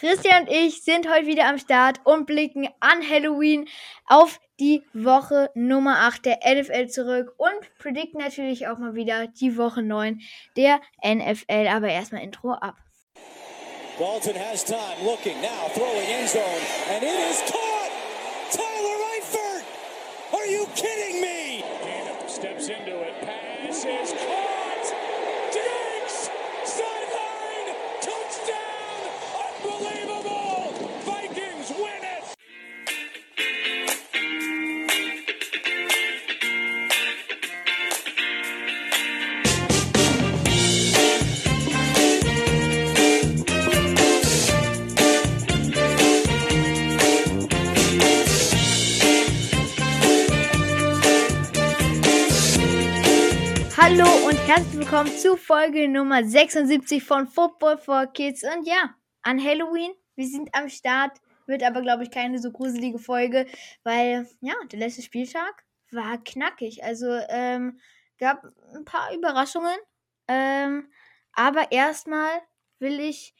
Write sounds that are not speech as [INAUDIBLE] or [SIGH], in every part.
Christian und ich sind heute wieder am Start und blicken an Halloween auf die Woche Nummer 8 der NFL zurück und predikten natürlich auch mal wieder die Woche 9 der NFL. Aber erstmal Intro ab. Dalton has time, looking now, throwing end zone, and it is caught! Tyler Eifert! Are you kidding me? steps into it, pass is caught! Herzlich willkommen zu Folge Nummer 76 von Football for Kids. Und ja, an Halloween, wir sind am Start. Wird aber, glaube ich, keine so gruselige Folge, weil, ja, der letzte Spieltag war knackig. Also, ähm, gab ein paar Überraschungen. Ähm, aber erstmal will ich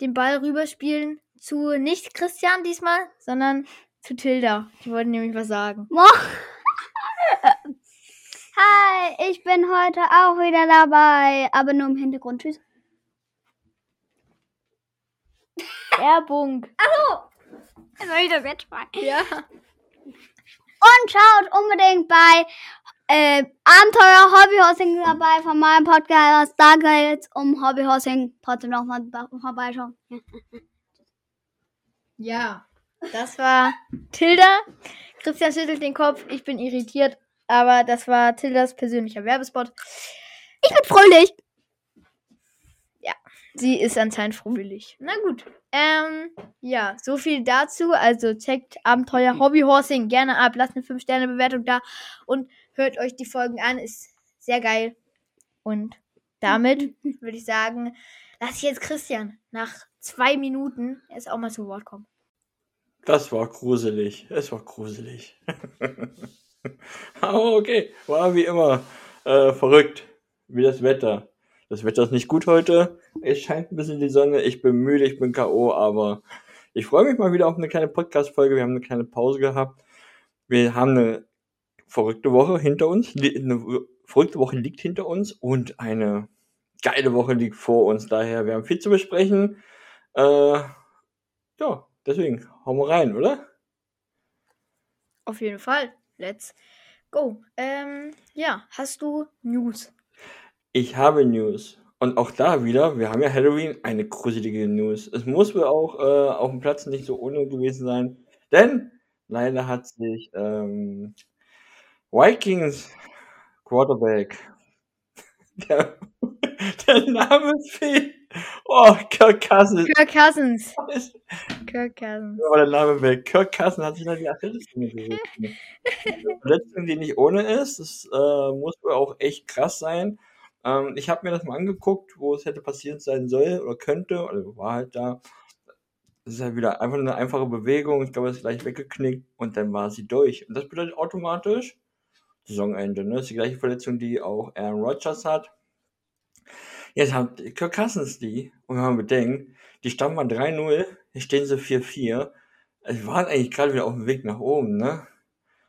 den Ball rüberspielen zu nicht Christian diesmal, sondern zu Tilda. Die wollten nämlich was sagen. [LAUGHS] Hi, ich bin heute auch wieder dabei, aber nur im Hintergrund. Tschüss. [LAUGHS] Werbung. Jetzt war ich das jetzt. Ja. Und schaut unbedingt bei äh, Abenteuer Hobbyhorsing dabei von meinem Podcast. Da geht es um Hobbyhorsing. Trotzdem nochmal vorbeischauen. Ja, das war Tilda. Christian schüttelt den Kopf. Ich bin irritiert. Aber das war Tildas persönlicher Werbespot. Ich bin fröhlich. Sie ist anscheinend fröhlich. Na gut. Ähm, ja, so viel dazu. Also checkt Abenteuer Hobbyhorsing gerne ab. Lasst eine 5-Sterne-Bewertung da und hört euch die Folgen an. Ist sehr geil. Und damit [LAUGHS] würde ich sagen, lass ich jetzt Christian nach zwei Minuten erst auch mal zu Wort kommen. Das war gruselig. Es war gruselig. [LAUGHS] [LAUGHS] Aber okay, war wie immer äh, verrückt. Wie das Wetter. Das Wetter ist nicht gut heute. Es scheint ein bisschen die Sonne. Ich bin müde, ich bin K.O., aber ich freue mich mal wieder auf eine kleine Podcast-Folge. Wir haben eine kleine Pause gehabt. Wir haben eine verrückte Woche hinter uns. Eine verrückte Woche liegt hinter uns und eine geile Woche liegt vor uns. Daher, wir haben viel zu besprechen. Äh, ja, deswegen, hauen wir rein, oder? Auf jeden Fall. Let's go. Ähm, ja, hast du News? Ich habe News. Und auch da wieder, wir haben ja Halloween, eine gruselige News. Es muss wohl auch äh, auf dem Platz nicht so ohne gewesen sein, denn leider hat sich ähm, Vikings Quarterback, [LAUGHS] der, der Name fehlt. [LAUGHS] Oh, Kirk Cousins. Kirk Cousins. [LAUGHS] Kirk Cousins. war der Name weg. Kirk Cousins hat sich dann [LAUGHS] die Achillessehne gerissen. Verletzung, die nicht ohne ist. Das äh, muss wohl auch echt krass sein. Ähm, ich habe mir das mal angeguckt, wo es hätte passiert sein soll oder könnte, oder war halt da. Das ist halt wieder einfach eine einfache Bewegung. Ich glaube, es ist gleich weggeknickt und dann war sie durch. Und das bedeutet automatisch Saisonende. Ne? Das ist die gleiche Verletzung, die auch Aaron Rodgers hat. Jetzt hat Kirk Cousins die, und wenn man bedenkt, die standen mal 3-0, jetzt stehen sie 4-4. Sie waren eigentlich gerade wieder auf dem Weg nach oben, ne?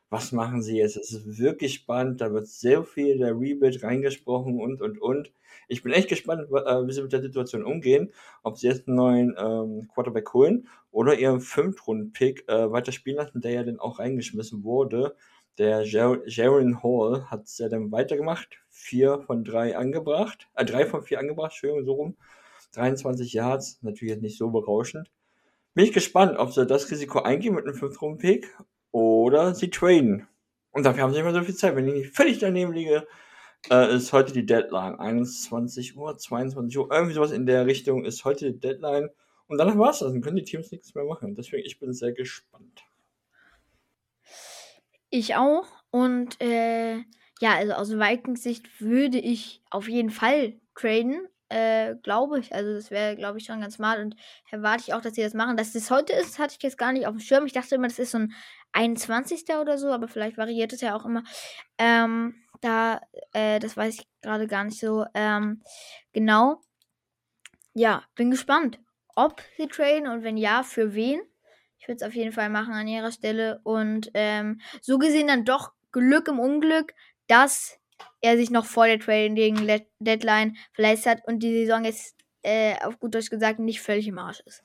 Was machen sie jetzt? Es ist wirklich spannend, da wird sehr viel der Rebuild reingesprochen und, und, und. Ich bin echt gespannt, äh, wie sie mit der Situation umgehen, ob sie jetzt einen neuen ähm, Quarterback holen oder ihren Fünftrunden-Pick äh, weiter spielen lassen, der ja dann auch reingeschmissen wurde. Der Jaron Hall hat es ja dann weitergemacht, vier von drei angebracht, äh, drei von vier angebracht, Entschuldigung, so rum. 23 Yards, natürlich jetzt nicht so berauschend. Bin ich gespannt, ob sie das Risiko eingehen mit einem Fünftrunden-Pick oder sie traden. Und dafür haben sie immer so viel Zeit. Wenn ich nicht völlig daneben liege, äh, ist heute die Deadline. 21 Uhr, 22 Uhr, irgendwie sowas in der Richtung ist heute die Deadline. Und danach war's das. Dann können die Teams nichts mehr machen. Deswegen, ich bin sehr gespannt. Ich auch. Und äh, ja, also aus Vikings Sicht würde ich auf jeden Fall traden. Äh, glaube ich. Also das wäre, glaube ich, schon ganz mal. Und erwarte ich auch, dass sie das machen. Dass das heute ist, hatte ich jetzt gar nicht auf dem Schirm. Ich dachte immer, das ist so ein 21. oder so, aber vielleicht variiert es ja auch immer. Ähm, da, äh, das weiß ich gerade gar nicht so ähm, genau. Ja, bin gespannt, ob sie traden und wenn ja, für wen. Ich würde es auf jeden Fall machen an ihrer Stelle. Und ähm, so gesehen dann doch Glück im Unglück, dass er sich noch vor der Trading Deadline verletzt hat und die Saison jetzt äh, auf gut Deutsch gesagt nicht völlig im Arsch ist.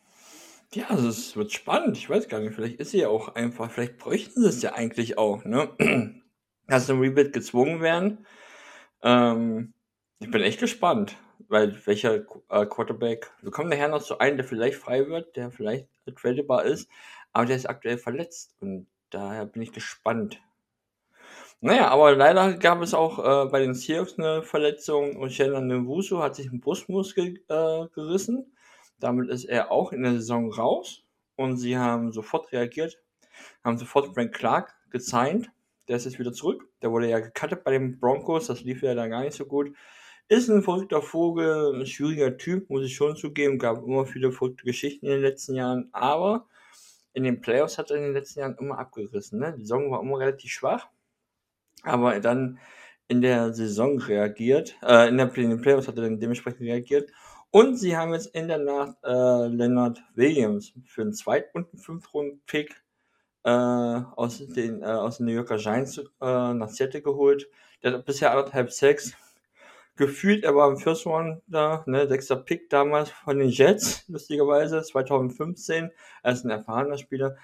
Ja, also es wird spannend. Ich weiß gar nicht, vielleicht ist sie ja auch einfach, vielleicht bräuchten sie es ja eigentlich auch, ne? [CLEARS THROAT] Dass ein Rebuild gezwungen werden. Ähm, ich bin echt gespannt, weil welcher äh, Quarterback, wir kommen nachher noch zu einem, der vielleicht frei wird, der vielleicht tradable ist, aber der ist aktuell verletzt und daher bin ich gespannt. Naja, aber leider gab es auch äh, bei den Seahawks eine Verletzung und Shannon Nwusu hat sich einen Brustmuskel äh, gerissen. Damit ist er auch in der Saison raus und sie haben sofort reagiert, haben sofort Frank Clark gezeigt. Der ist jetzt wieder zurück. Der wurde ja gecuttet bei den Broncos, das lief ja da gar nicht so gut. Ist ein verrückter Vogel, ein schwieriger Typ, muss ich schon zugeben. Gab immer viele verrückte Geschichten in den letzten Jahren, aber in den Playoffs hat er in den letzten Jahren immer abgerissen. Ne? Die Saison war immer relativ schwach, aber dann in der Saison reagiert, äh, in, der, in den Playoffs hat er dann dementsprechend reagiert und sie haben jetzt in der Nacht äh, Leonard Williams für einen Zweit- und einen Fünftrunden-Pick äh, aus, den, äh, aus den New Yorker Giants äh, nach Seattle geholt. Der hat bisher anderthalb Sex. Gefühlt, er war im First One da, ne, sechster Pick damals von den Jets, lustigerweise, 2015. Er ist ein erfahrener Spieler.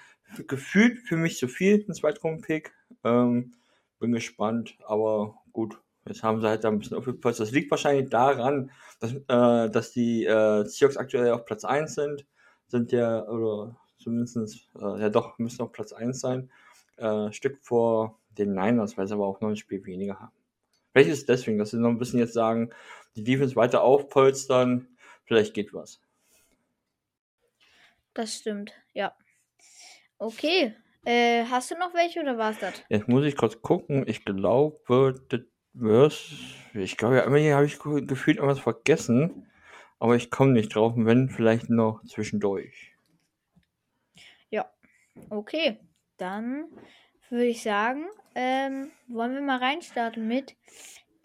Gefühlt für mich zu viel, ein Zweitrunden-Pick. Ähm, bin gespannt, aber gut, Jetzt haben sie halt da ein bisschen aufgepasst. Das liegt wahrscheinlich daran, dass, äh, dass die äh, Seahawks aktuell auf Platz 1 sind. Sind ja, oder zumindest, äh, ja doch, müssen auf Platz 1 sein. Äh, Stück vor den Niners, weil sie aber auch noch ein Spiel weniger haben. Vielleicht ist es deswegen, dass sie noch ein bisschen jetzt sagen, die Defense weiter aufpolstern, vielleicht geht was. Das stimmt, ja. Okay. Äh, hast du noch welche oder war es das? Jetzt muss ich kurz gucken. Ich glaube, das was? Ich glaube, ja, irgendwie habe ich gefühlt irgendwas vergessen, aber ich komme nicht drauf, wenn vielleicht noch zwischendurch. Ja, okay. Dann würde ich sagen, ähm, wollen wir mal reinstarten mit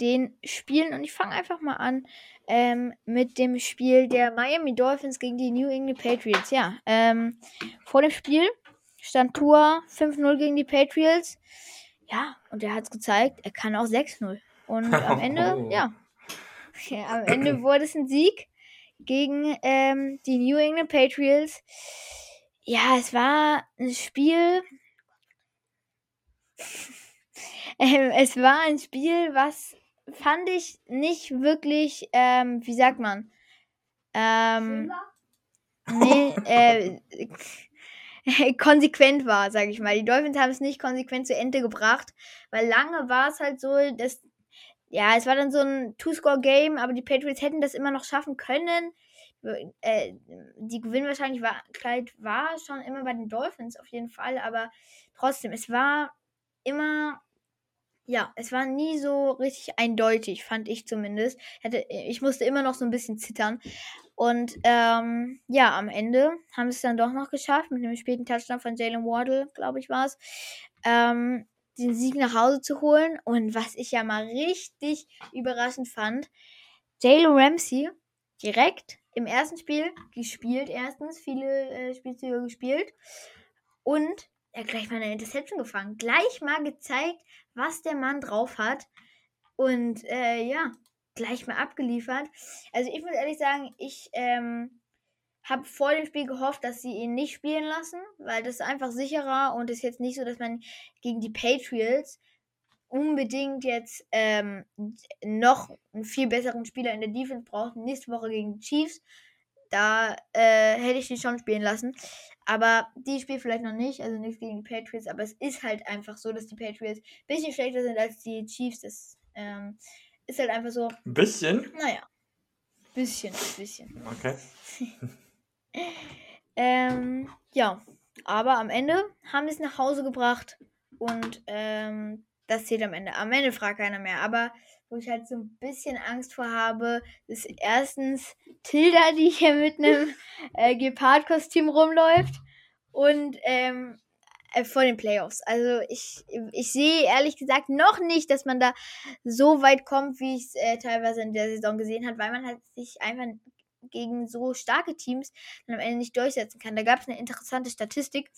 den Spielen und ich fange einfach mal an ähm, mit dem Spiel der Miami Dolphins gegen die New England Patriots. Ja, ähm, vor dem Spiel stand Tour 5-0 gegen die Patriots. Ja, und er hat es gezeigt, er kann auch 6-0. Und [LAUGHS] am Ende, oh. ja, ja, am Ende wurde es ein Sieg gegen ähm, die New England Patriots. Ja, es war ein Spiel. [LAUGHS] ähm, es war ein Spiel, was fand ich nicht wirklich, ähm, wie sagt man? Ähm, nee, äh, [LAUGHS] [LAUGHS] konsequent war, sag ich mal. Die Dolphins haben es nicht konsequent zu Ende gebracht, weil lange war es halt so, dass ja, es war dann so ein Two-Score-Game, aber die Patriots hätten das immer noch schaffen können. Äh, die Gewinnwahrscheinlichkeit war schon immer bei den Dolphins auf jeden Fall, aber trotzdem, es war immer, ja, es war nie so richtig eindeutig, fand ich zumindest. Ich musste immer noch so ein bisschen zittern. Und ähm, ja, am Ende haben sie es dann doch noch geschafft mit einem späten Touchdown von Jalen Wardle, glaube ich, war es. Ähm, den Sieg nach Hause zu holen. Und was ich ja mal richtig überraschend fand, Jalen Ramsey direkt im ersten Spiel gespielt, erstens viele äh, Spielzüge gespielt und er hat gleich mal eine Interception gefangen. Gleich mal gezeigt, was der Mann drauf hat. Und äh, ja, gleich mal abgeliefert. Also ich muss ehrlich sagen, ich ähm, habe vor dem Spiel gehofft, dass sie ihn nicht spielen lassen, weil das ist einfach sicherer und ist jetzt nicht so, dass man gegen die Patriots unbedingt jetzt ähm, noch einen viel besseren Spieler in der Defense braucht. Nächste Woche gegen die Chiefs. Da äh, hätte ich die schon spielen lassen. Aber die spielt vielleicht noch nicht, also nichts gegen die Patriots. Aber es ist halt einfach so, dass die Patriots ein bisschen schlechter sind als die Chiefs. Das ähm, ist halt einfach so. Ein bisschen? Naja. Bisschen, bisschen. Okay. [LAUGHS] ähm, ja, aber am Ende haben sie es nach Hause gebracht und ähm, das zählt am Ende. Am Ende fragt keiner mehr, aber wo ich halt so ein bisschen Angst vor habe, ist erstens Tilda, die hier mit einem äh, Gepard-Kostüm rumläuft und ähm, äh, vor den Playoffs. Also ich, ich sehe ehrlich gesagt noch nicht, dass man da so weit kommt, wie ich es äh, teilweise in der Saison gesehen habe, weil man halt sich einfach gegen so starke Teams dann am Ende nicht durchsetzen kann. Da gab es eine interessante Statistik,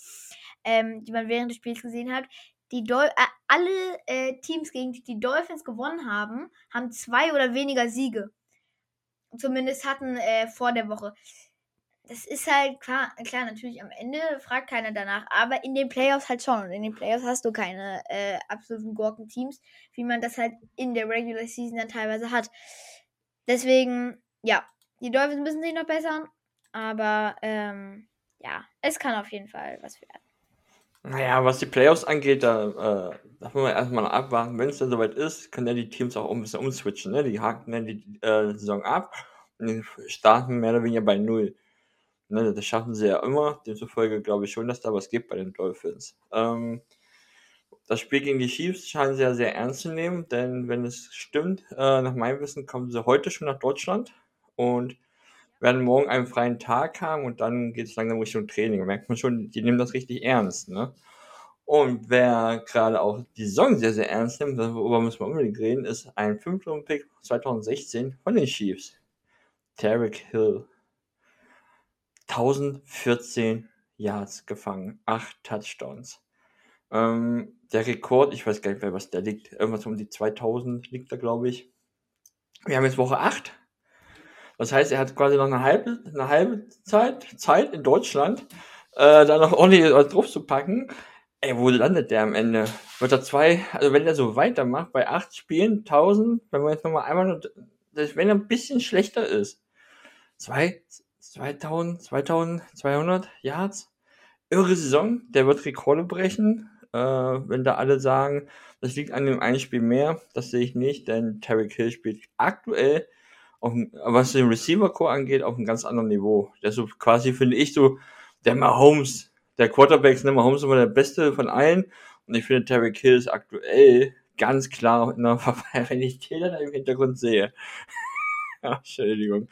ähm, die man während des Spiels gesehen hat. Die Dol äh, alle äh, Teams, gegen die die Dolphins gewonnen haben, haben zwei oder weniger Siege. Zumindest hatten äh, vor der Woche das ist halt klar, klar, natürlich am Ende fragt keiner danach, aber in den Playoffs halt schon. Und in den Playoffs hast du keine äh, absoluten Gurken-Teams, wie man das halt in der Regular Season dann teilweise hat. Deswegen, ja, die Dolphins müssen sich noch bessern, aber ähm, ja, es kann auf jeden Fall was werden. Naja, was die Playoffs angeht, da äh, darf man erstmal abwarten. Wenn es dann soweit ist, können ja die Teams auch ein bisschen umswitchen. Ne? Die haken dann die äh, Saison ab und starten mehr oder weniger bei Null. Ne, das schaffen sie ja immer. Demzufolge glaube ich schon, dass da was gibt bei den Dolphins. Ähm, das Spiel gegen die Chiefs scheinen sie ja sehr ernst zu nehmen, denn wenn es stimmt, äh, nach meinem Wissen kommen sie heute schon nach Deutschland und werden morgen einen freien Tag haben und dann geht es langsam Richtung Training. Merkt man schon, die nehmen das richtig ernst. Ne? Und wer gerade auch die Saison sehr, sehr ernst nimmt, darüber müssen wir unbedingt reden, ist ein 5 pick 2016 von den Chiefs. Tarek Hill. 1014 Yards gefangen, 8 Touchdowns. Ähm, der Rekord, ich weiß gar nicht mehr, was der liegt, irgendwas um die 2000 liegt da, glaube ich. Wir haben jetzt Woche 8. Das heißt, er hat quasi noch eine halbe, eine halbe Zeit, Zeit in Deutschland, äh, da noch ordentlich was drauf zu packen. Ey, wo landet der am Ende? Wird er zwei, also wenn er so weitermacht, bei 8 Spielen, 1000, wenn wir jetzt nochmal einmal, wenn er ein bisschen schlechter ist, zwei, 2000, 2200 Yards. Irre Saison, der wird Rekorde brechen. Äh, wenn da alle sagen, das liegt an dem einen Spiel mehr, das sehe ich nicht, denn Terry Hill spielt aktuell, auf, was den Receiver-Core angeht, auf einem ganz anderen Niveau. Der ist so quasi, finde ich, so der Mahomes, der Quarterback, ne, Mahomes ist immer der Beste von allen. Und ich finde, Terry Hill ist aktuell ganz klar in der [LAUGHS] wenn ich den da im Hintergrund sehe. [LAUGHS] Entschuldigung.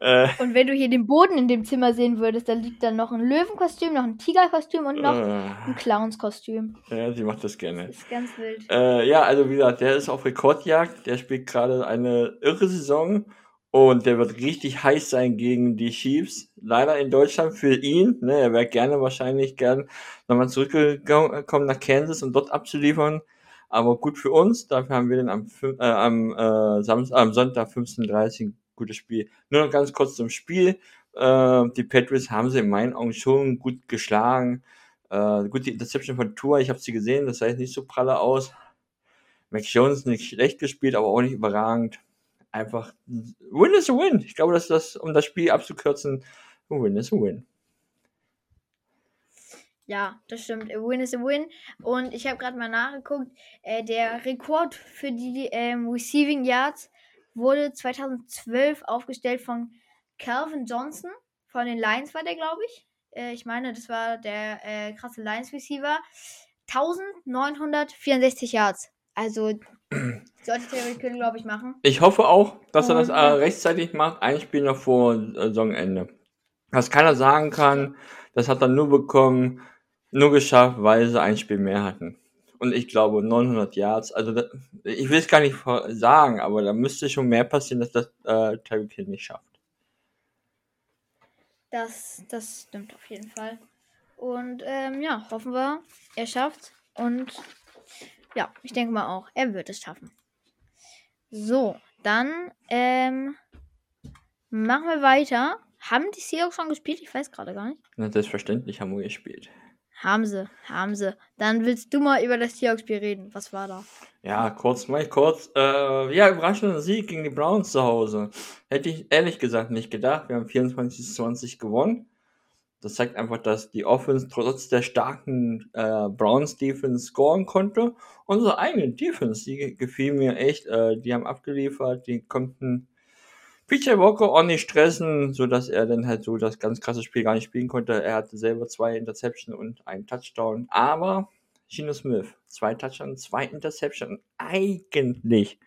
Äh, und wenn du hier den Boden in dem Zimmer sehen würdest, da liegt dann noch ein Löwenkostüm, noch ein Tigerkostüm und noch äh, ein Clownskostüm. Ja, sie macht das gerne. Das ist ganz wild. Äh, ja, also wie gesagt, der ist auf Rekordjagd, der spielt gerade eine irre Saison und der wird richtig heiß sein gegen die Chiefs. Leider in Deutschland für ihn. Ne, er wäre gerne wahrscheinlich gern nochmal zurückgekommen nach Kansas und dort abzuliefern. Aber gut für uns, dafür haben wir den am, äh, am, äh, Samstag, am Sonntag 15.30 gutes Spiel. Nur noch ganz kurz zum Spiel. Äh, die Patriots haben sie in meinen Augen schon gut geschlagen. Äh, gut, die Interception von Tour, ich habe sie gesehen, das sah jetzt nicht so pralle aus. Mac Jones nicht schlecht gespielt, aber auch nicht überragend. Einfach, Win is a Win. Ich glaube, dass das, um das Spiel abzukürzen, Win is a Win. Ja, das stimmt. A win is a win. Und ich habe gerade mal nachgeguckt. Äh, der Rekord für die ähm, Receiving Yards wurde 2012 aufgestellt von Calvin Johnson. Von den Lions war der, glaube ich. Äh, ich meine, das war der äh, krasse Lions Receiver. 1964 Yards. Also [CLEARS THROAT] sollte Terry Kill, glaube ich, machen. Ich hoffe auch, dass er das äh, rechtzeitig macht. Ein Spiel noch vor äh, Saisonende. Was keiner sagen kann, das hat er nur bekommen, nur geschafft, weil sie ein Spiel mehr hatten und ich glaube 900 Yards. Also das, ich will es gar nicht sagen, aber da müsste schon mehr passieren, dass das äh, Tyreek Hill nicht schafft. Das, das stimmt auf jeden Fall. Und ähm, ja, hoffen wir, er schafft. Und ja, ich denke mal auch, er wird es schaffen. So, dann ähm, machen wir weiter. Haben die Seahawks schon gespielt? Ich weiß gerade gar nicht. Na, selbstverständlich haben wir gespielt. Haben sie, haben sie. Dann willst du mal über das Seahawks-Spiel reden. Was war da? Ja, kurz, mal kurz. Äh, ja, überraschender Sieg gegen die Browns zu Hause. Hätte ich ehrlich gesagt nicht gedacht. Wir haben 24 20 gewonnen. Das zeigt einfach, dass die Offense trotz der starken äh, Browns-Defense scoren konnte. Unsere eigene Defense, die gefiel mir echt. Äh, die haben abgeliefert, die konnten PJ Walker nicht stressen, so dass er dann halt so das ganz krasse Spiel gar nicht spielen konnte. Er hatte selber zwei Interception und einen Touchdown. Aber Gino Smith, zwei Touchdown, zwei Interception. Eigentlich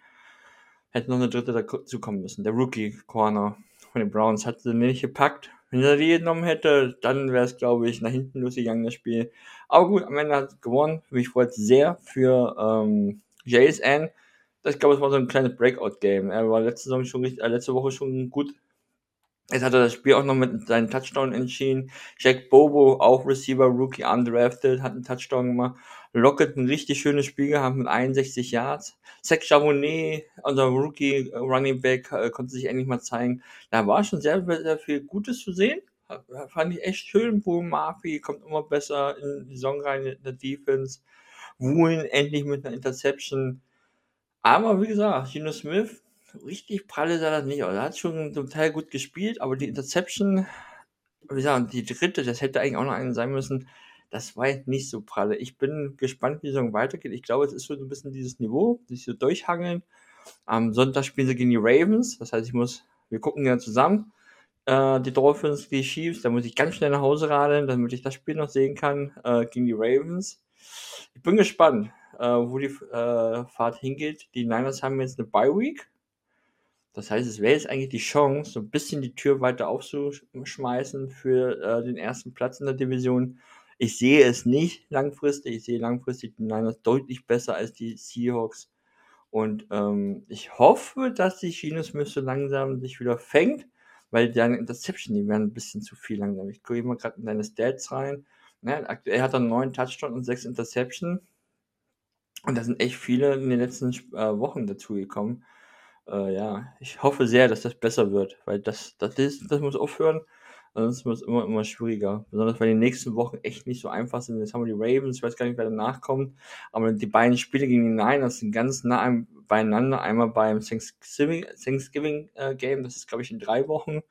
hätte noch eine dritte dazu kommen müssen. Der Rookie Corner von den Browns hat sie nicht gepackt. Wenn er die genommen hätte, dann wäre es, glaube ich, nach hinten losgegangen, das Spiel. Aber gut, am Ende hat es gewonnen. Mich freut sehr für ähm, JSN ich glaube, es war so ein kleines Breakout-Game. Er war letzte, Saison schon, äh, letzte Woche schon gut Jetzt hat er das Spiel auch noch mit seinem Touchdown entschieden. Jack Bobo, auch Receiver, Rookie, undrafted, hat einen Touchdown gemacht. Lockett ein richtig schönes Spiel gehabt mit 61 Yards. Zach Chavonet, unser Rookie äh, Running Back, äh, konnte sich endlich mal zeigen. Da war schon sehr, sehr viel Gutes zu sehen. Fand ich echt schön. Bo Murphy kommt immer besser in die Saison rein in der Defense. Woolen endlich mit einer Interception. Aber wie gesagt, Gino Smith, richtig pralle sah das nicht aus. Er hat schon zum Teil gut gespielt, aber die Interception, wie gesagt, die dritte, das hätte eigentlich auch noch eine sein müssen, das war nicht so pralle. Ich bin gespannt, wie die Saison weitergeht. Ich glaube, es ist so ein bisschen dieses Niveau, sich so durchhangeln. Am Sonntag spielen sie gegen die Ravens. Das heißt, ich muss, wir gucken ja zusammen. Äh, die Dolphins, die Chiefs, da muss ich ganz schnell nach Hause radeln, damit ich das Spiel noch sehen kann, äh, gegen die Ravens. Ich bin gespannt, äh, wo die äh, Fahrt hingeht. Die Niners haben jetzt eine Bye Week. Das heißt, es wäre jetzt eigentlich die Chance, so ein bisschen die Tür weiter aufzuschmeißen für äh, den ersten Platz in der Division. Ich sehe es nicht langfristig. Ich sehe langfristig die Niners deutlich besser als die Seahawks. Und ähm, ich hoffe, dass die Chino Smith so langsam sich wieder fängt, weil deine Interception, die werden ein bisschen zu viel langsam. Ich gucke mal gerade in deine Stats rein. Ne, aktuell hat er neun Touchdowns und sechs Interception. Und da sind echt viele in den letzten äh, Wochen dazugekommen. Äh, ja, ich hoffe sehr, dass das besser wird, weil das, das, ist, das muss aufhören. Sonst wird es immer, immer schwieriger. Besonders weil die nächsten Wochen echt nicht so einfach sind. Jetzt haben wir die Ravens, ich weiß gar nicht, wer danach kommt. Aber die beiden Spiele gegen die Niners sind ganz nah beieinander. Einmal beim Thanksgiving, Thanksgiving äh, das ist, glaube ich, in drei Wochen.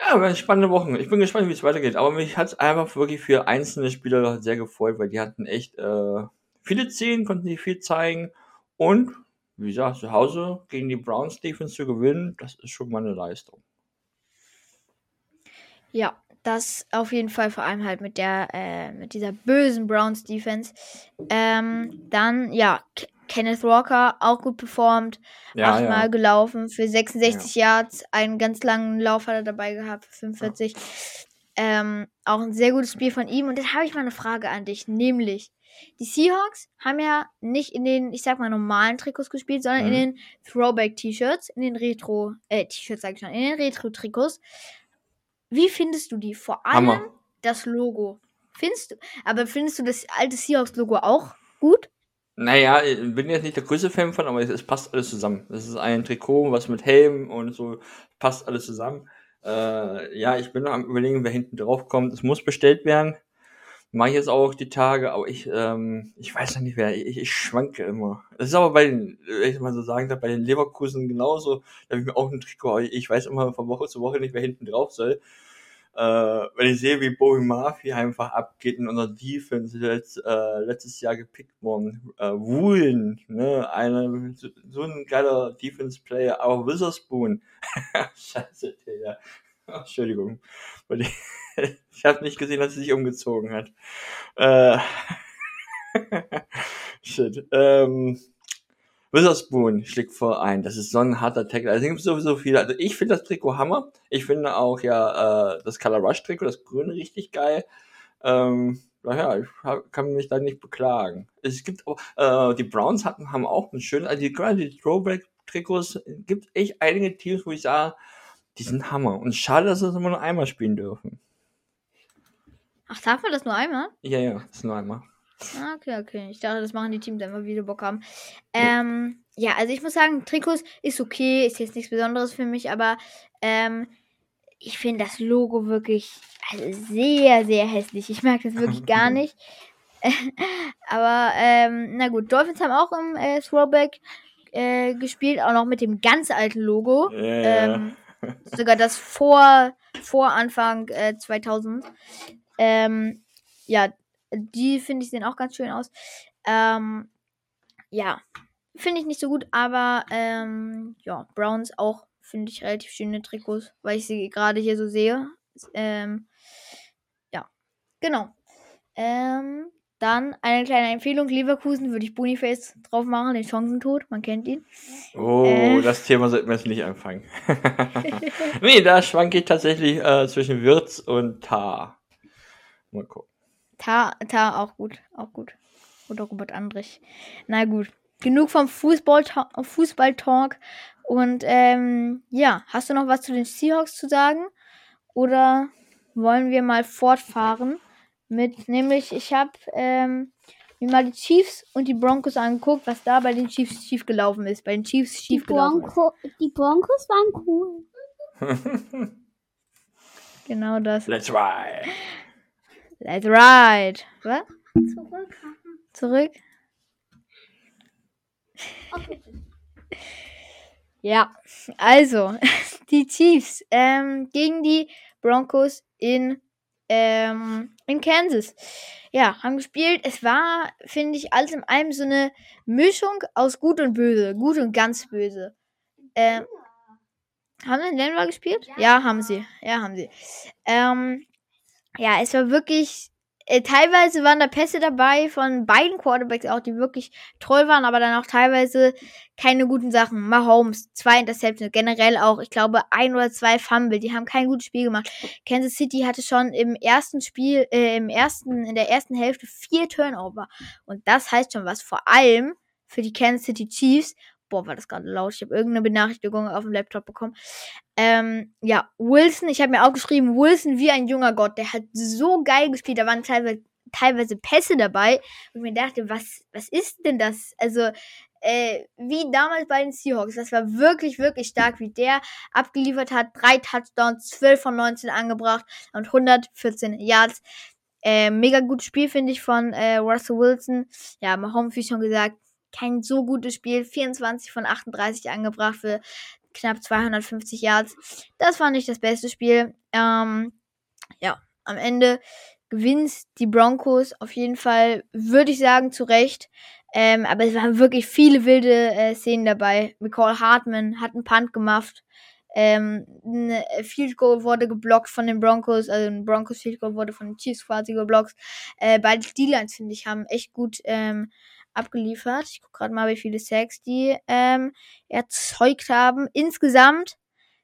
Ja, spannende Wochen. Ich bin gespannt, wie es weitergeht. Aber mich hat es einfach wirklich für einzelne Spieler sehr gefreut, weil die hatten echt äh, viele Szenen, konnten sich viel zeigen. Und, wie gesagt, zu Hause gegen die Browns Defense zu gewinnen, das ist schon mal eine Leistung. Ja, das auf jeden Fall, vor allem halt mit der, äh, mit dieser bösen Browns Defense. Ähm, dann, ja, Kenneth Walker auch gut performt. Ja, achtmal ja. gelaufen für 66 ja. Yards. Einen ganz langen Lauf hat er dabei gehabt für 45. Ähm, auch ein sehr gutes Spiel von ihm. Und jetzt habe ich mal eine Frage an dich, nämlich. Die Seahawks haben ja nicht in den, ich sag mal, normalen Trikots gespielt, sondern mhm. in den Throwback-T-Shirts, in den Retro, äh, T-Shirts sag ich schon, in den Retro-Trikots. Wie findest du die? Vor allem Hammer. das Logo. Findest du? Aber findest du das alte Seahawks-Logo auch gut? Naja, ich bin jetzt nicht der größte Fan von, aber es, es passt alles zusammen. Es ist ein Trikot, was mit Helm und so, passt alles zusammen. Äh, ja, ich bin noch am überlegen, wer hinten drauf kommt. Es muss bestellt werden. Mache ich jetzt auch die Tage, aber ich, ähm, ich weiß noch nicht wer, ich, ich schwanke immer. Das ist aber bei den, wenn ich mal so sagen darf, bei den Leverkusen genauso. Da habe ich mir auch ein Trikot, ich weiß immer von Woche zu Woche nicht, wer hinten drauf soll. Äh, wenn ich sehe, wie Bowie Murphy einfach abgeht in unserer Defense, letzt, äh, letztes Jahr gepickt worden, äh, Woolen, ne, eine, so, so ein geiler Defense-Player, aber Witherspoon, [LAUGHS] scheiße, Digga. Entschuldigung. ich [LAUGHS] habe nicht gesehen, dass sie sich umgezogen hat. Äh, [LAUGHS] Shit. Ähm, Witherspoon schlägt vor ein. Das ist so ein harter Tackle. Also es gibt sowieso viele. Also ich finde das Trikot Hammer. Ich finde auch ja äh, das Color Rush Trikot, das Grüne, richtig geil. Ähm, naja, ich hab, kann mich da nicht beklagen. Es gibt auch, äh, die Browns hatten, haben auch einen schönen, also die, gerade die Throwback Trikots, gibt echt einige Teams, wo ich sage, die sind Hammer. Und schade, dass sie das immer nur einmal spielen dürfen. Ach, darf man das nur einmal? Ja, ja, das ist nur einmal. Ah, okay, okay. Ich dachte, das machen die Teams einfach, wie sie Bock haben. Ähm, ja, also ich muss sagen, Trikots ist okay, ist jetzt nichts Besonderes für mich, aber ähm, ich finde das Logo wirklich also sehr, sehr hässlich. Ich mag das wirklich gar [LAUGHS] nicht. [LAUGHS] aber, ähm, na gut, Dolphins haben auch im äh, Throwback äh, gespielt, auch noch mit dem ganz alten Logo. Yeah. Ähm, [LAUGHS] sogar das vor, vor Anfang äh, 2000. Ähm, ja, die finde ich sehen auch ganz schön aus. Ähm, ja, finde ich nicht so gut, aber ähm, ja, Browns auch finde ich relativ schöne Trikots, weil ich sie gerade hier so sehe. Ähm, ja, genau. Ähm, dann eine kleine Empfehlung: Leverkusen würde ich Boniface drauf machen, den Chancentod, man kennt ihn. Oh, äh. das Thema sollten wir jetzt nicht anfangen. [LAUGHS] nee, da schwanke ich tatsächlich äh, zwischen Wirtz und Tar. Mal gucken. Tar, Tar auch gut, auch gut. Oder Robert Andrich. Na gut, genug vom Fußball-Talk. Fußball Und ähm, ja, hast du noch was zu den Seahawks zu sagen? Oder wollen wir mal fortfahren mit, nämlich ich habe ähm, mir mal die Chiefs und die Broncos angeguckt, was da bei den Chiefs schief gelaufen ist. Bei den Chiefs schief gelaufen ist. Die Broncos waren cool. [LAUGHS] Genau das. Let's ride. Let's ride. Was? Zurück. Zurück? Okay. Ja, also [LAUGHS] die Chiefs ähm, gegen die Broncos in, ähm, in Kansas. Ja, haben gespielt. Es war, finde ich, alles in allem so eine Mischung aus gut und böse. Gut und ganz böse. Ähm, haben sie in Denver gespielt? Ja, haben sie. Ja, haben sie. Ähm, ja, es war wirklich. Äh, teilweise waren da Pässe dabei von beiden Quarterbacks auch, die wirklich toll waren, aber dann auch teilweise keine guten Sachen. Mahomes, zwei Interceptions, generell auch, ich glaube, ein oder zwei Fumble, die haben kein gutes Spiel gemacht. Kansas City hatte schon im ersten Spiel, äh, im ersten, in der ersten Hälfte vier Turnover. Und das heißt schon was, vor allem für die Kansas City Chiefs. Boah, war das gerade laut. Ich habe irgendeine Benachrichtigung auf dem Laptop bekommen. Ähm, ja, Wilson, ich habe mir auch geschrieben, Wilson wie ein junger Gott. Der hat so geil gespielt. Da waren teilweise, teilweise Pässe dabei. Und mir dachte, was, was ist denn das? Also, äh, wie damals bei den Seahawks. Das war wirklich, wirklich stark, wie der abgeliefert hat. Drei Touchdowns, 12 von 19 angebracht und 114 Yards. Äh, mega gutes Spiel, finde ich, von äh, Russell Wilson. Ja, Mahomes, wie schon gesagt, kein so gutes Spiel. 24 von 38 angebracht für knapp 250 Yards. Das war nicht das beste Spiel. Ähm, ja, am Ende gewinnt die Broncos auf jeden Fall, würde ich sagen, zu Recht. Ähm, aber es waren wirklich viele wilde äh, Szenen dabei. McCall Hartman hat einen Punt gemacht. Ähm, ein Field Goal wurde geblockt von den Broncos, also ein Broncos Field Goal wurde von den Chiefs quasi geblockt. Äh, beide D-Lines, finde ich, haben echt gut ähm, abgeliefert. Ich gucke gerade mal, wie viele Sacks die ähm, erzeugt haben. Insgesamt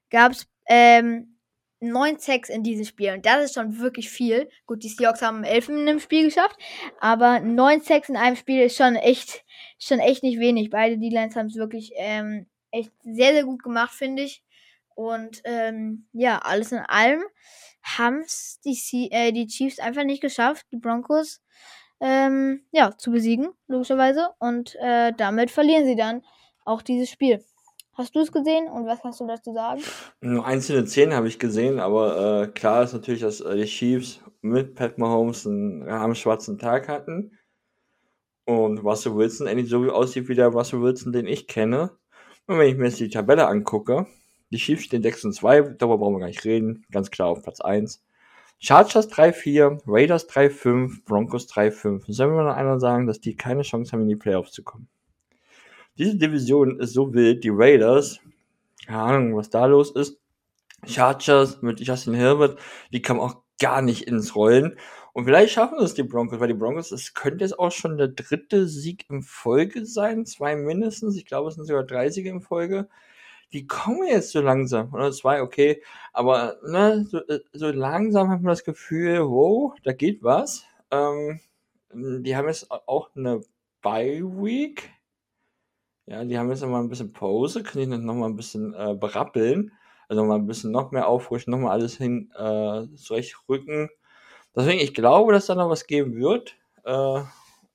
gab es ähm, neun Sacks in diesem Spiel. Und das ist schon wirklich viel. Gut, die Seahawks haben elf in einem Spiel geschafft. Aber neun Sacks in einem Spiel ist schon echt, schon echt nicht wenig. Beide D-Lines haben es wirklich ähm, echt sehr, sehr gut gemacht, finde ich. Und ähm, ja, alles in allem haben es die, äh, die Chiefs einfach nicht geschafft, die Broncos ähm, ja, zu besiegen, logischerweise. Und äh, damit verlieren sie dann auch dieses Spiel. Hast du es gesehen und was kannst du dazu sagen? Nur einzelne Szenen habe ich gesehen, aber äh, klar ist natürlich, dass äh, die Chiefs mit Pat Mahomes einen schwarzen Tag hatten. Und Russell Wilson endlich so aussieht wie der Russell Wilson, den ich kenne. Und wenn ich mir jetzt die Tabelle angucke, die Chiefs stehen 6 und 2, darüber brauchen wir gar nicht reden. Ganz klar auf Platz 1. Chargers 3-4, Raiders 3-5, Broncos 3-5. Sollen wir noch einer sagen, dass die keine Chance haben, in die Playoffs zu kommen? Diese Division ist so wild, die Raiders, keine Ahnung, was da los ist. Chargers mit Justin Herbert, die kommen auch gar nicht ins Rollen. Und vielleicht schaffen es die Broncos, weil die Broncos, es könnte jetzt auch schon der dritte Sieg in Folge sein, zwei mindestens. Ich glaube, es sind sogar drei Siege in Folge die kommen jetzt so langsam. Oder zwei, okay. Aber ne, so, so langsam hat man das Gefühl, wow, da geht was. Ähm, die haben jetzt auch eine Bye-Week. Ja, die haben jetzt noch mal ein bisschen Pause, können die noch mal ein bisschen äh, berappeln. Also noch mal ein bisschen noch mehr auffrischen, noch mal alles hin äh, zurechtrücken. Deswegen, ich glaube, dass da noch was geben wird. Äh,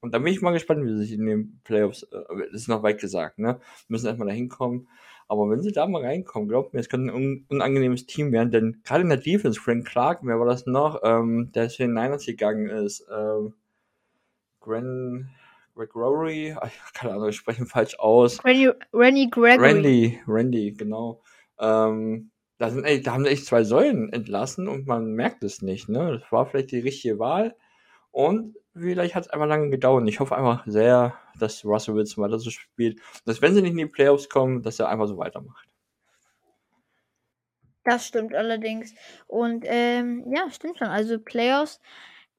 und da bin ich mal gespannt, wie sich in den Playoffs, äh, das ist noch weit gesagt, ne? Müssen erstmal da hinkommen. Aber wenn sie da mal reinkommen, glaubt mir, es könnte ein un unangenehmes Team werden, denn gerade in der Defense, Frank Clark, wer war das noch, ähm, der zu den Niners gegangen ist, ähm, Gren, Greg Rory, keine Ahnung, ich spreche ihn falsch aus. Randy, Randy Gregory. Randy, Randy, genau. Ähm, da, sind, ey, da haben sie echt zwei Säulen entlassen und man merkt es nicht. Ne? Das war vielleicht die richtige Wahl. Und vielleicht hat es einfach lange gedauert. Ich hoffe einfach sehr, dass Russell Wilson weiter so spielt. Dass wenn sie nicht in die Playoffs kommen, dass er einfach so weitermacht. Das stimmt allerdings. Und ähm, ja, stimmt schon. Also Playoffs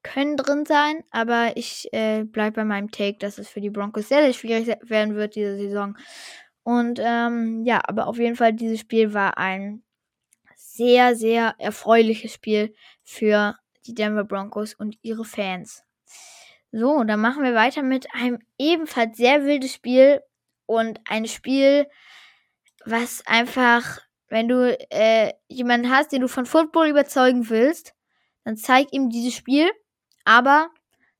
können drin sein, aber ich äh, bleibe bei meinem Take, dass es für die Broncos sehr, sehr schwierig werden wird diese Saison. Und ähm, ja, aber auf jeden Fall, dieses Spiel war ein sehr, sehr erfreuliches Spiel für die Denver Broncos und ihre Fans. So, dann machen wir weiter mit einem ebenfalls sehr wildes Spiel und ein Spiel, was einfach, wenn du äh, jemanden hast, den du von Football überzeugen willst, dann zeig ihm dieses Spiel, aber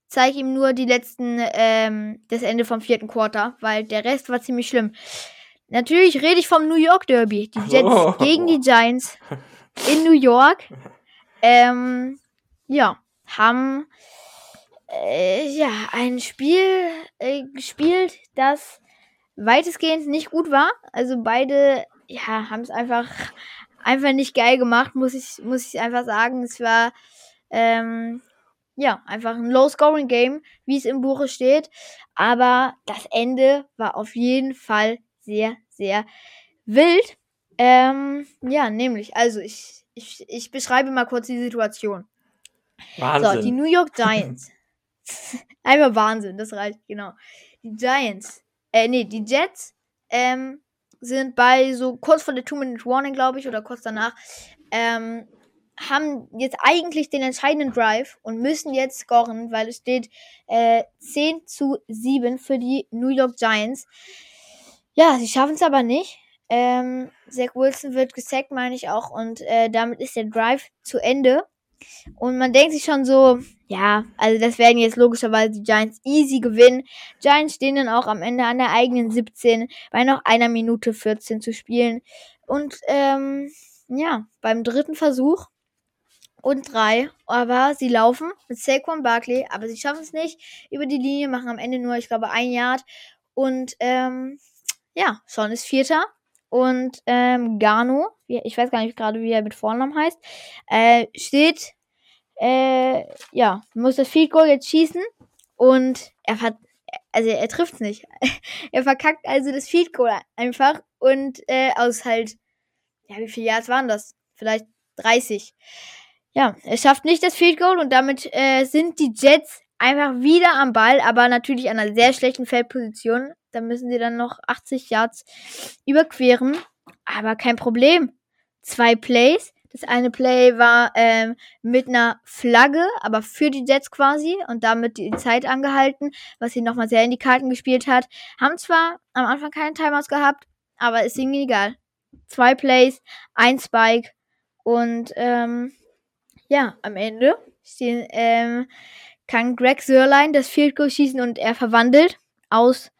zeig ihm nur die letzten, ähm, das Ende vom vierten Quarter, weil der Rest war ziemlich schlimm. Natürlich rede ich vom New York Derby. Die [LAUGHS] Jets Oh. gegen die Giants in New York. [LAUGHS] Ähm, ja, haben äh, ja ein Spiel äh, gespielt, das weitestgehend nicht gut war. Also beide ja, haben es einfach einfach nicht geil gemacht, muss ich muss ich einfach sagen. Es war ähm, ja einfach ein Low-Scoring-Game, wie es im Buche steht. Aber das Ende war auf jeden Fall sehr sehr wild. Ähm, ja, nämlich, also ich, ich, ich beschreibe mal kurz die Situation. Wahnsinn. So, die New York Giants. [LAUGHS] Einfach Wahnsinn, das reicht, genau. Die Giants, äh, nee, die Jets, ähm, sind bei so kurz vor der Two-Minute-Warning, glaube ich, oder kurz danach, ähm, haben jetzt eigentlich den entscheidenden Drive und müssen jetzt scoren, weil es steht äh, 10 zu 7 für die New York Giants. Ja, sie schaffen es aber nicht. Ähm, Zach Wilson wird gesackt, meine ich auch, und äh, damit ist der Drive zu Ende. Und man denkt sich schon so, ja, also das werden jetzt logischerweise die Giants easy gewinnen. Giants stehen dann auch am Ende an der eigenen 17 bei noch einer Minute 14 zu spielen. Und ähm, ja, beim dritten Versuch und drei, aber sie laufen mit Saquon Barkley, aber sie schaffen es nicht über die Linie, machen am Ende nur, ich glaube, ein Yard. Und ähm, ja, Sean ist Vierter. Und ähm, Gano, ich weiß gar nicht gerade, wie er mit Vornamen heißt, äh, steht, äh, ja, muss das Field Goal jetzt schießen und er hat, also er trifft's nicht. [LAUGHS] er verkackt also das Field Goal einfach und äh, aus halt, ja, wie viele Yards waren das? Vielleicht 30. Ja, er schafft nicht das Field Goal und damit äh, sind die Jets einfach wieder am Ball, aber natürlich an einer sehr schlechten Feldposition. Da müssen sie dann noch 80 Yards überqueren. Aber kein Problem. Zwei Plays. Das eine Play war ähm, mit einer Flagge, aber für die Jets quasi und damit die Zeit angehalten, was sie nochmal sehr in die Karten gespielt hat. Haben zwar am Anfang keine Timeouts gehabt, aber ist ihnen egal. Zwei Plays, ein Spike und ähm, ja, am Ende stehen, ähm, kann Greg Sörlein das Field Goal schießen und er verwandelt aus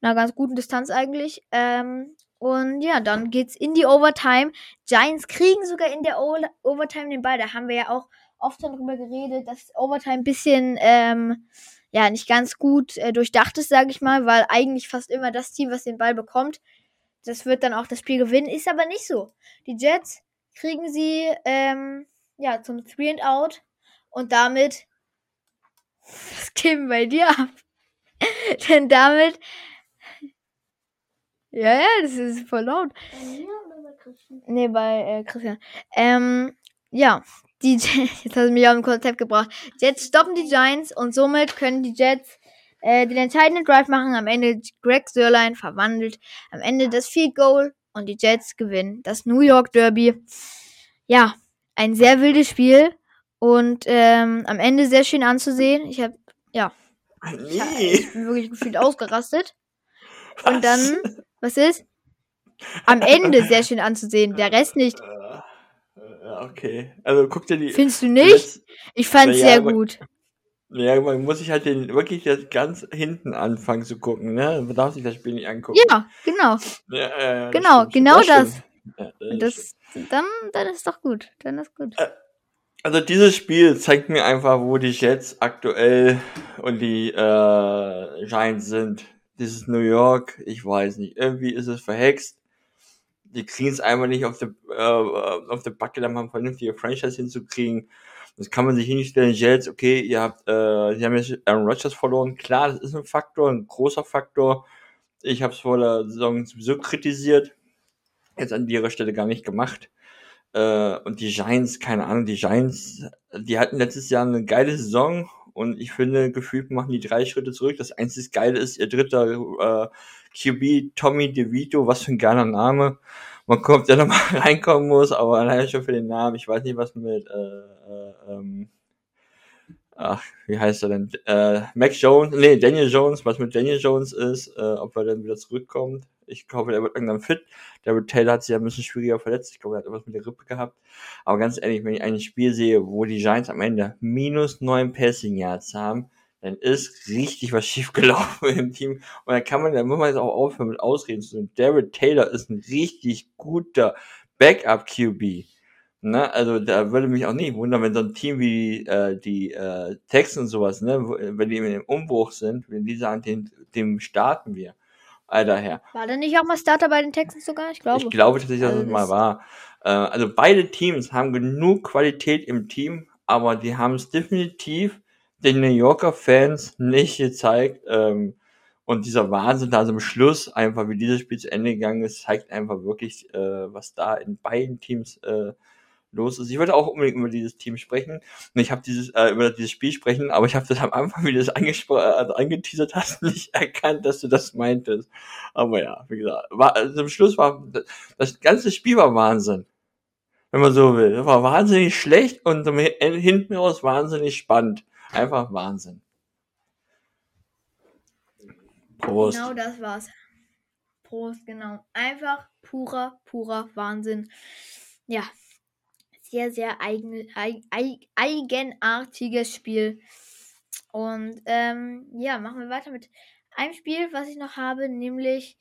einer ganz guten Distanz eigentlich. Ähm, und ja, dann geht's in die Overtime. Giants kriegen sogar in der o Overtime den Ball. Da haben wir ja auch oft schon drüber geredet, dass Overtime ein bisschen ähm, ja nicht ganz gut äh, durchdacht ist, sage ich mal, weil eigentlich fast immer das Team, was den Ball bekommt, das wird dann auch das Spiel gewinnen. Ist aber nicht so. Die Jets kriegen sie ähm, ja zum Three and Out und damit [LAUGHS] was geht bei dir ab? [LAUGHS] Denn damit ja, ja, das ist voll laut. Nee, bei äh, Christian. Ähm, ja, die [LAUGHS] jetzt hast du mich auf ein Konzept gebracht. Jets stoppen die Giants und somit können die Jets äh, den entscheidenden Drive machen. Am Ende Greg Sörlein verwandelt am Ende das Field Goal und die Jets gewinnen das New York Derby. Ja, ein sehr wildes Spiel und ähm, am Ende sehr schön anzusehen. Ich habe ja, ich, hab, ich bin wirklich gefühlt ausgerastet. Und dann, [LAUGHS] was ist? Am Ende sehr schön anzusehen, der Rest nicht. Okay. Also guck dir die. Findest du nicht? letz- Ich fand's ja, sehr aber- gut. Ja, man muss sich halt den wirklich das ganz hinten anfangen zu gucken, ne? Man darf sich das Spiel nicht angucken. Ja, genau. Ja, ja, ja, das Genau, stimmt, genau das. das. Das, dann, dann ist doch gut. Dann ist gut. Also dieses Spiel zeigt mir einfach, wo die Jets aktuell und die äh, Giants sind. Dieses New York, ich weiß nicht, irgendwie ist es verhext. Die kriegen es einfach nicht auf der äh, auf der Backe, da mal eine vernünftige Franchise hinzukriegen. Das kann man sich hinstellen. Jets, okay, ihr habt, äh, sie haben jetzt Aaron Rodgers verloren. Klar, das ist ein Faktor, ein großer Faktor. Ich habe es vor der Saison sowieso kritisiert. Jetzt an ihrer Stelle gar nicht gemacht. Äh, und die Giants, keine Ahnung, die Giants, die hatten letztes Jahr eine geile Saison und ich finde, gefühlt machen die drei Schritte zurück. Das einzige Geile ist ihr dritter äh, QB, Tommy DeVito, was für ein geiler Name. Man kommt, der [LAUGHS] nochmal reinkommen muss, aber allein schon für den Namen. Ich weiß nicht, was mit, äh, äh, ähm, ach, wie heißt er denn? Äh, Mac Jones, nee, Daniel Jones, was mit Daniel Jones ist, äh, ob er dann wieder zurückkommt. Ich glaube, der wird irgendwann fit. David Taylor hat sich ja ein bisschen schwieriger verletzt. Ich glaube, er hat etwas mit der Rippe gehabt. Aber ganz ehrlich, wenn ich ein Spiel sehe, wo die Giants am Ende minus neun Passing Yards haben, dann ist richtig was schiefgelaufen [LAUGHS] im Team. Und dann kann man, dann muss man jetzt auch aufhören mit Ausreden zu tun. David Taylor ist ein richtig guter Backup-QB. Ne? Also da würde mich auch nicht wundern, wenn so ein Team wie äh, die äh, Texans und sowas, ne, wenn die im Umbruch sind, wenn die sagen, dem, dem starten wir. Alter Herr. War der nicht auch mal Starter bei den Texans sogar? Ich glaube. Ich glaube tatsächlich, dass also es mal war. Äh, also beide Teams haben genug Qualität im Team, aber die haben es definitiv den New Yorker Fans nicht gezeigt. Ähm, und dieser Wahnsinn da zum Schluss, einfach wie dieses Spiel zu Ende gegangen ist, zeigt einfach wirklich, äh, was da in beiden Teams äh, los ist. Ich wollte auch unbedingt über dieses Team sprechen. Und ich habe dieses, äh, über dieses Spiel sprechen, aber ich habe das am Anfang, wie du das äh, angeteasert hast, [LAUGHS] nicht erkannt, dass du das meintest. Aber ja, wie gesagt, war, also zum Schluss war, das ganze Spiel war Wahnsinn. Wenn man so will. Das war wahnsinnig schlecht und hinten raus wahnsinnig spannend. Einfach Wahnsinn. Prost. Genau das war's. Prost, genau. Einfach purer, purer Wahnsinn. Ja, sehr, sehr eigen, eig, eigenartiges Spiel. Und ähm, ja, machen wir weiter mit einem Spiel, was ich noch habe, nämlich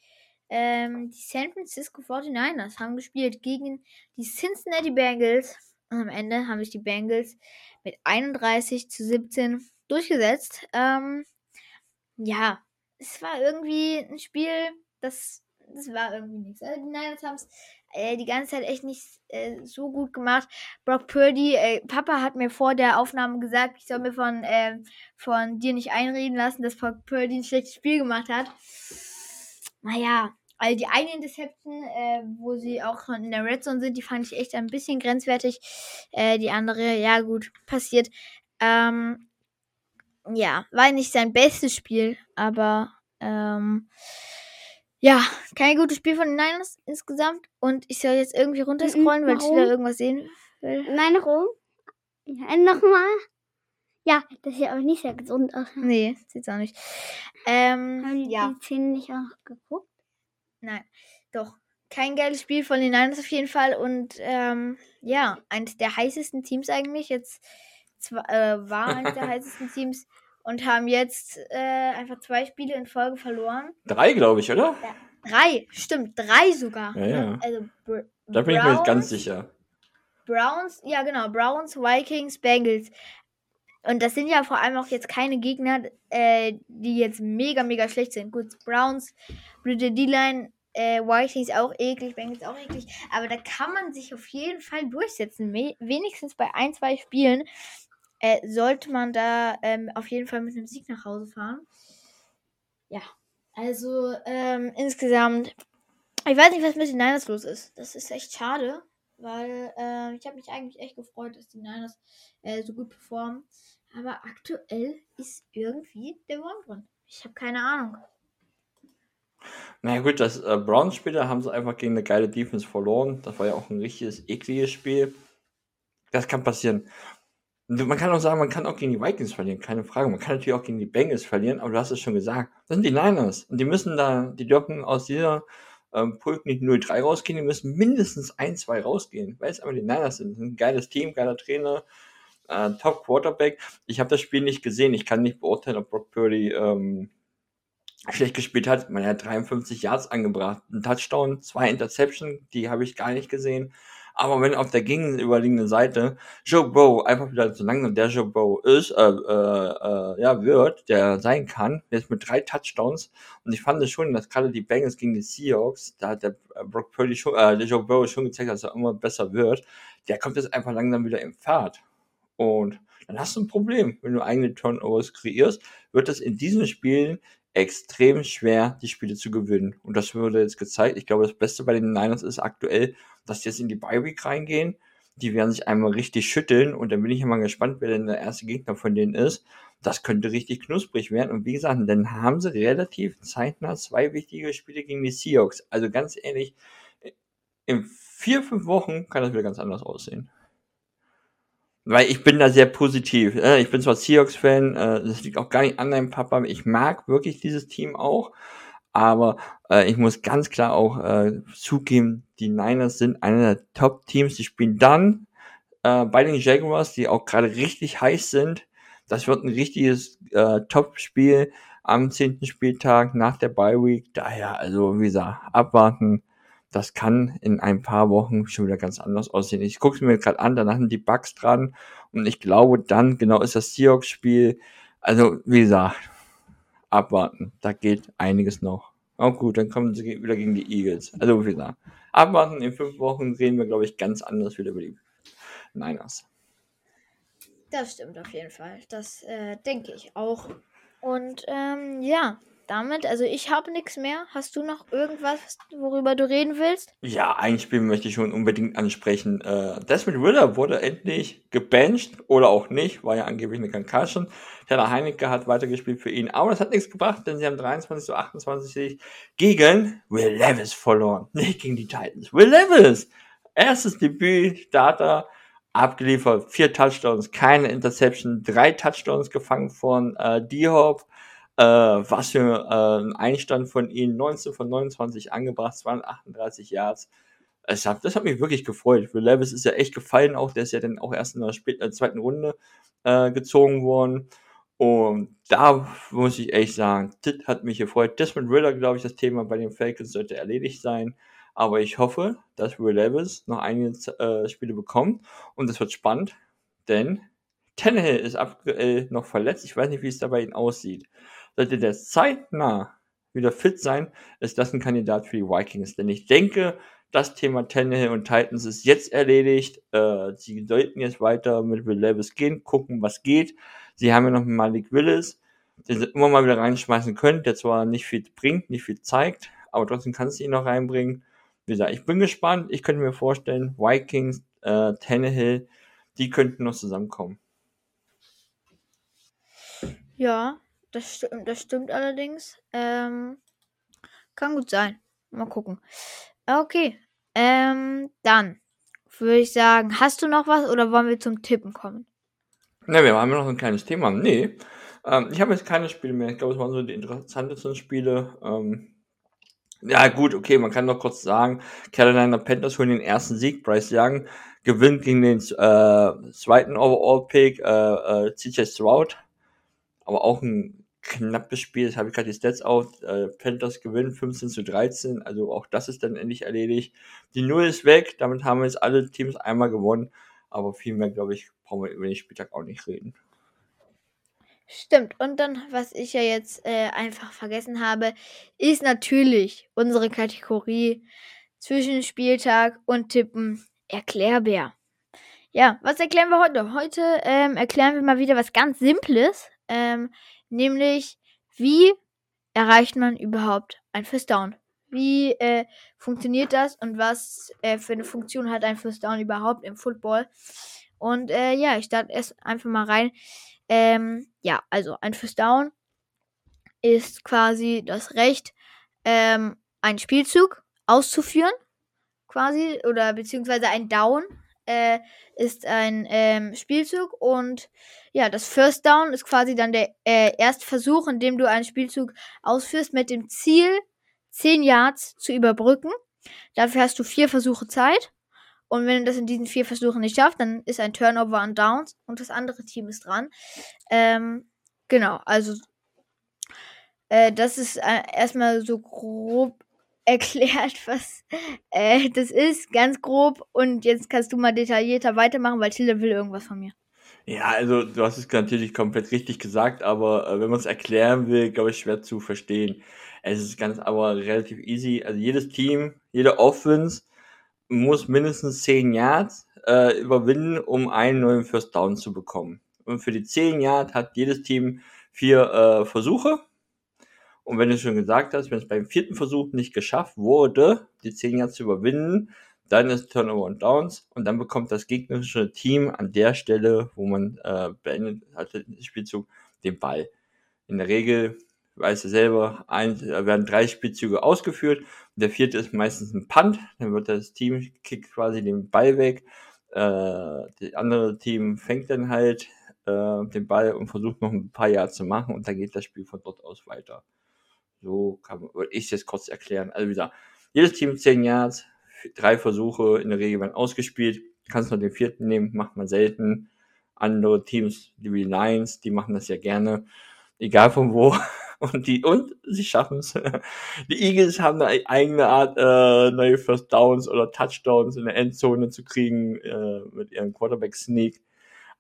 ähm, die San Francisco 49ers haben gespielt gegen die Cincinnati Bengals. Und am Ende haben sich die Bengals mit 31 zu 17 durchgesetzt. Ähm, ja, es war irgendwie ein Spiel, das, das war irgendwie nichts. Also die Niners haben es äh, die ganze Zeit echt nicht äh, so gut gemacht. Brock Purdy, äh, Papa hat mir vor der Aufnahme gesagt, ich soll mir von, äh, von dir nicht einreden lassen, dass Brock Purdy ein schlechtes Spiel gemacht hat. Naja, also die eine Interception, äh, wo sie auch in der Red Zone sind, die fand ich echt ein bisschen grenzwertig. Äh, die andere, ja gut, passiert. Ähm, ja, war nicht sein bestes Spiel, aber ähm, ja, kein gutes Spiel von den Niners insgesamt. Und ich soll jetzt irgendwie runterscrollen, mhm, weil ich wieder irgendwas sehen will. Nein, rum. Ja, nochmal. Ja, das sieht aber nicht sehr gesund aus. Nee, sieht's auch nicht. Ähm, Haben die, ja. die Zähne nicht auch geguckt? Nein, doch. Kein geiles Spiel von den Niners auf jeden Fall. Und ähm, ja, eines der heißesten Teams eigentlich. Jetzt zwar, äh, war eines der [LAUGHS] heißesten Teams und haben jetzt äh, einfach zwei Spiele in Folge verloren. Drei, glaube ich, oder? Ja, drei, stimmt, drei sogar. Ja, ja. Also, Br da bin Browns, ich mir ganz sicher. Browns, ja genau, Browns, Vikings, Bengals. Und das sind ja vor allem auch jetzt keine Gegner, äh, die jetzt mega, mega schlecht sind. Gut, Browns, Blüte D-Line, äh, Vikings auch eklig, Bengals auch eklig. Aber da kann man sich auf jeden Fall durchsetzen. wenigstens bei ein, zwei Spielen äh, sollte man da ähm, auf jeden Fall mit einem Sieg nach Hause fahren. Ja, also ähm, insgesamt, ich weiß nicht, was mit den Niners los ist. Das ist echt schade, weil äh, ich habe mich eigentlich echt gefreut, dass die Niners äh, so gut performen. Aber aktuell ist irgendwie der Wurm drin. Ich habe keine Ahnung. Naja gut, das äh, Browns-Spiel, da haben sie einfach gegen eine geile Defense verloren. Das war ja auch ein richtiges, ekliges Spiel. Das kann passieren. Man kann auch sagen, man kann auch gegen die Vikings verlieren, keine Frage. Man kann natürlich auch gegen die Bengals verlieren, aber du hast es schon gesagt. Das sind die Niners. Und die müssen da, die dürfen aus dieser ähm, Pulk nicht 0-3 rausgehen, die müssen mindestens 1-2 rausgehen, weil es einfach die Niners sind. Ein geiles Team, geiler Trainer, äh, Top Quarterback. Ich habe das Spiel nicht gesehen. Ich kann nicht beurteilen, ob Brock Purdy ähm, schlecht gespielt hat. Man hat 53 Yards angebracht, ein Touchdown, zwei Interception, die habe ich gar nicht gesehen. Aber wenn auf der gegenüberliegenden Seite Joe Bow einfach wieder so langsam der Joe Bow ist, äh, äh, äh, ja, wird, der sein kann, jetzt mit drei Touchdowns. Und ich fand es schon, dass gerade die Bengals gegen die Seahawks, da hat der äh, Brock Purdy schon, äh, der Joe Bow schon gezeigt, dass er immer besser wird. Der kommt jetzt einfach langsam wieder im Fahrt. Und dann hast du ein Problem. Wenn du eigene Turnovers kreierst, wird das in diesen Spielen extrem schwer, die Spiele zu gewinnen. Und das wurde jetzt gezeigt. Ich glaube, das Beste bei den Niners ist aktuell, dass die jetzt in die Bye Week reingehen. Die werden sich einmal richtig schütteln und dann bin ich mal gespannt, wer denn der erste Gegner von denen ist. Das könnte richtig knusprig werden. Und wie gesagt, dann haben sie relativ zeitnah zwei wichtige Spiele gegen die Seahawks. Also ganz ehrlich, in vier, fünf Wochen kann das wieder ganz anders aussehen. Weil ich bin da sehr positiv. Ne? Ich bin zwar Seahawks-Fan, äh, das liegt auch gar nicht an deinem Papa. Ich mag wirklich dieses Team auch. Aber äh, ich muss ganz klar auch äh, zugeben, die Niners sind einer der Top-Teams. Die spielen dann äh, bei den Jaguars, die auch gerade richtig heiß sind. Das wird ein richtiges äh, Top-Spiel am zehnten Spieltag nach der Bye Week. Daher, also wie gesagt, abwarten. Das kann in ein paar Wochen schon wieder ganz anders aussehen. Ich gucke es mir gerade an, danach sind die Bugs dran und ich glaube dann, genau ist das Seahawks-Spiel. Also, wie gesagt, abwarten. Da geht einiges noch. Auch gut, dann kommen sie wieder gegen die Eagles. Also, wie gesagt, abwarten. In fünf Wochen reden wir, glaube ich, ganz anders wieder über die Niners. Das stimmt auf jeden Fall. Das äh, denke ich auch. Und ähm, ja, damit, also ich habe nichts mehr. Hast du noch irgendwas, worüber du reden willst? Ja, ein Spiel möchte ich schon unbedingt ansprechen. Äh, Desmond Ritter wurde endlich gebencht oder auch nicht, war ja angeblich eine Concussion. Taylor Heinecke hat weitergespielt für ihn, aber das hat nichts gebracht, denn sie haben 23 zu 28 gegen Will Levis verloren. [LAUGHS] Nicht gegen die Titans. Will Levis! Erstes Debüt, Starter, abgeliefert, vier Touchdowns, keine Interception, drei Touchdowns gefangen von äh, D-Hop. Äh, was für äh, ein Einstand von ihnen, 19 von 29 angebracht, 238 Yards. Es hat, das hat mich wirklich gefreut. Will Levis ist ja echt gefallen, auch der ist ja dann auch erst in der spät, äh, zweiten Runde äh, gezogen worden. Und da muss ich echt sagen, das hat mich gefreut. Desmond Ritter, glaube ich, das Thema bei den Falcons sollte erledigt sein. Aber ich hoffe, dass Will Levis noch einige äh, Spiele bekommt. Und das wird spannend, denn Tannehill ist aktuell noch verletzt. Ich weiß nicht, wie es da bei ihm aussieht. Sollte der zeitnah wieder fit sein, ist das ein Kandidat für die Vikings. Denn ich denke, das Thema Tannehill und Titans ist jetzt erledigt. Äh, sie sollten jetzt weiter mit Will Levis gehen, gucken, was geht. Sie haben ja noch Malik Willis, den sie immer mal wieder reinschmeißen können, der zwar nicht viel bringt, nicht viel zeigt, aber trotzdem kannst du ihn noch reinbringen. Wie gesagt, ich bin gespannt. Ich könnte mir vorstellen, Vikings, äh, Tannehill, die könnten noch zusammenkommen. Ja, das, sti das stimmt allerdings. Ähm, kann gut sein. Mal gucken. Okay, ähm, dann würde ich sagen, hast du noch was oder wollen wir zum Tippen kommen? Ne, wir haben noch ein kleines Thema. Nee, ähm, ich habe jetzt keine Spiele mehr. Ich glaube, es waren so die interessantesten Spiele. Ähm, ja, gut, okay, man kann noch kurz sagen, Carolina Panthers holen den ersten Sieg. Bryce Young gewinnt gegen den äh, zweiten Overall-Pick, äh, äh, CJ Stroud. Aber auch ein knappes Spiel, das habe ich gerade die Stats auf. Äh, Panthers gewinnen 15 zu 13, also auch das ist dann endlich erledigt. Die Null ist weg, damit haben wir jetzt alle Teams einmal gewonnen. Aber viel mehr, glaube ich, brauchen wir über den Spieltag auch nicht reden. Stimmt. Und dann, was ich ja jetzt äh, einfach vergessen habe, ist natürlich unsere Kategorie zwischen Spieltag und Tippen Erklärbär. Ja, was erklären wir heute? Heute ähm, erklären wir mal wieder was ganz Simples, ähm, nämlich wie erreicht man überhaupt ein First Down? Wie äh, funktioniert das und was äh, für eine Funktion hat ein First Down überhaupt im Football? Und äh, ja, ich starte erst einfach mal rein. Ähm, ja, also ein First Down ist quasi das Recht, ähm, einen Spielzug auszuführen, quasi, oder beziehungsweise ein Down äh, ist ein ähm, Spielzug und ja, das First Down ist quasi dann der äh, erste Versuch, in dem du einen Spielzug ausführst mit dem Ziel, 10 Yards zu überbrücken. Dafür hast du vier Versuche Zeit. Und wenn du das in diesen vier Versuchen nicht schaffst, dann ist ein Turnover und Downs und das andere Team ist dran. Ähm, genau, also äh, das ist äh, erstmal so grob erklärt, was äh, das ist, ganz grob. Und jetzt kannst du mal detaillierter weitermachen, weil Tilde will irgendwas von mir. Ja, also du hast es natürlich komplett richtig gesagt, aber äh, wenn man es erklären will, glaube ich, schwer zu verstehen. Es ist ganz aber relativ easy. Also jedes Team, jede Offense muss mindestens 10 Yards äh, überwinden, um einen neuen First Down zu bekommen. Und für die 10 Yards hat jedes Team vier äh, Versuche. Und wenn du schon gesagt hast, wenn es beim vierten Versuch nicht geschafft wurde, die 10 Yards zu überwinden, dann ist Turnover und Downs und dann bekommt das gegnerische Team an der Stelle, wo man äh, beendet hat, den Spielzug, den Ball. In der Regel weißt du selber, ein, werden drei Spielzüge ausgeführt. Der vierte ist meistens ein Punt, dann wird das Team kickt quasi den Ball weg. Äh, das andere Team fängt dann halt äh, den Ball und versucht noch ein paar Jahre zu machen und dann geht das Spiel von dort aus weiter. So kann würde ich es jetzt kurz erklären. Also wieder, jedes Team 10 Yards, drei Versuche in der Regel werden ausgespielt. Kannst nur den vierten nehmen, macht man selten. Andere Teams, die wie Lions, die machen das ja gerne. Egal von wo. [LAUGHS] Und die, und sie schaffen es. [LAUGHS] Die Eagles haben eine eigene Art, äh, neue First Downs oder Touchdowns in der Endzone zu kriegen, äh, mit ihrem Quarterback Sneak.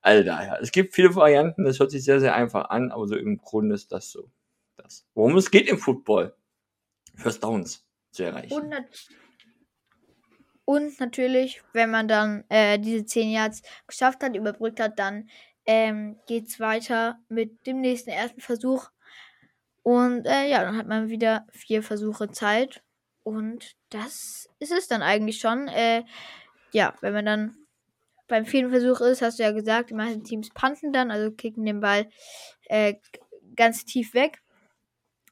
Alter, ja. Es gibt viele Varianten, das hört sich sehr, sehr einfach an, aber so im Grunde ist das so. Das. Worum es geht im Football. First Downs zu erreichen. Und, nat und natürlich, wenn man dann äh, diese 10 Yards geschafft hat, überbrückt hat, dann ähm, geht es weiter mit dem nächsten ersten Versuch. Und äh, ja, dann hat man wieder vier Versuche Zeit. Und das ist es dann eigentlich schon. Äh, ja, wenn man dann beim vierten Versuch ist, hast du ja gesagt, die meisten Teams panten dann, also kicken den Ball äh, ganz tief weg.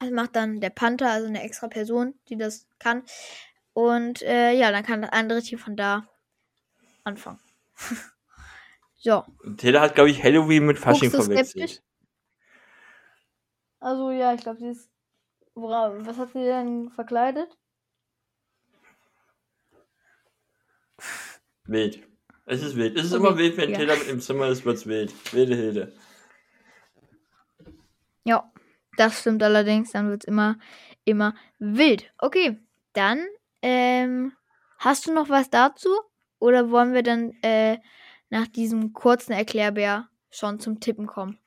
Das macht dann der Panther, also eine extra Person, die das kann. Und äh, ja, dann kann das andere Team von da anfangen. [LAUGHS] so. Taylor hat, glaube ich, Halloween mit Fasching verwechselt. Also ja, ich glaube, sie ist. Worauf, was hat sie denn verkleidet? Wild. Es ist wild. Es ist Okay, immer wild, wenn ja. Taylor im Zimmer ist, wird's wild. Wilde Hilde. Ja, das stimmt allerdings. Dann wird es immer, immer wild. Okay, dann ähm, hast du noch was dazu? Oder wollen wir dann äh, nach diesem kurzen Erklärbär schon zum Tippen kommen?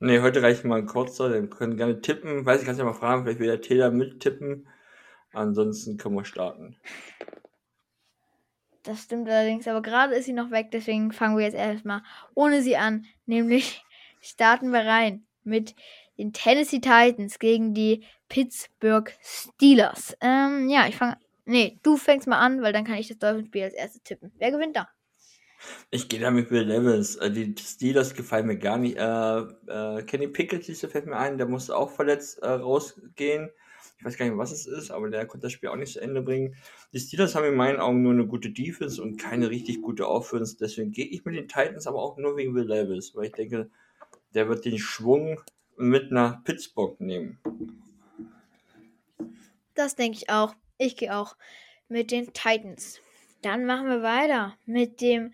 Nee, heute reicht mal ein kurzer. Wir können gerne tippen. Weiß ich, kannst ja mal fragen, vielleicht will der Taylor mittippen. Ansonsten können wir starten. Das stimmt allerdings, aber gerade ist sie noch weg, deswegen fangen wir jetzt erstmal ohne sie an. Nämlich starten wir rein mit den Tennessee Titans gegen die Pittsburgh Steelers. Ähm, ja, ich fange. Nee, du fängst mal an, weil dann kann ich das Dolphins-Spiel als erstes tippen. Wer gewinnt da? Ich gehe da mit Will Levis. Äh, Die Steelers gefallen mir gar nicht. Äh, äh, Kenny Pickett, siehst du, fällt mir ein, der musste auch verletzt äh, rausgehen. Ich weiß gar nicht, was es ist, aber der konnte das Spiel auch nicht zu Ende bringen. Die Steelers haben in meinen Augen nur eine gute Defense und keine richtig gute Offense. Deswegen gehe ich mit den Titans, aber auch nur wegen Will Levis, weil ich denke, der wird den Schwung mit nach Pittsburgh nehmen. Das denke ich auch. Ich gehe auch mit den Titans. Dann machen wir weiter mit dem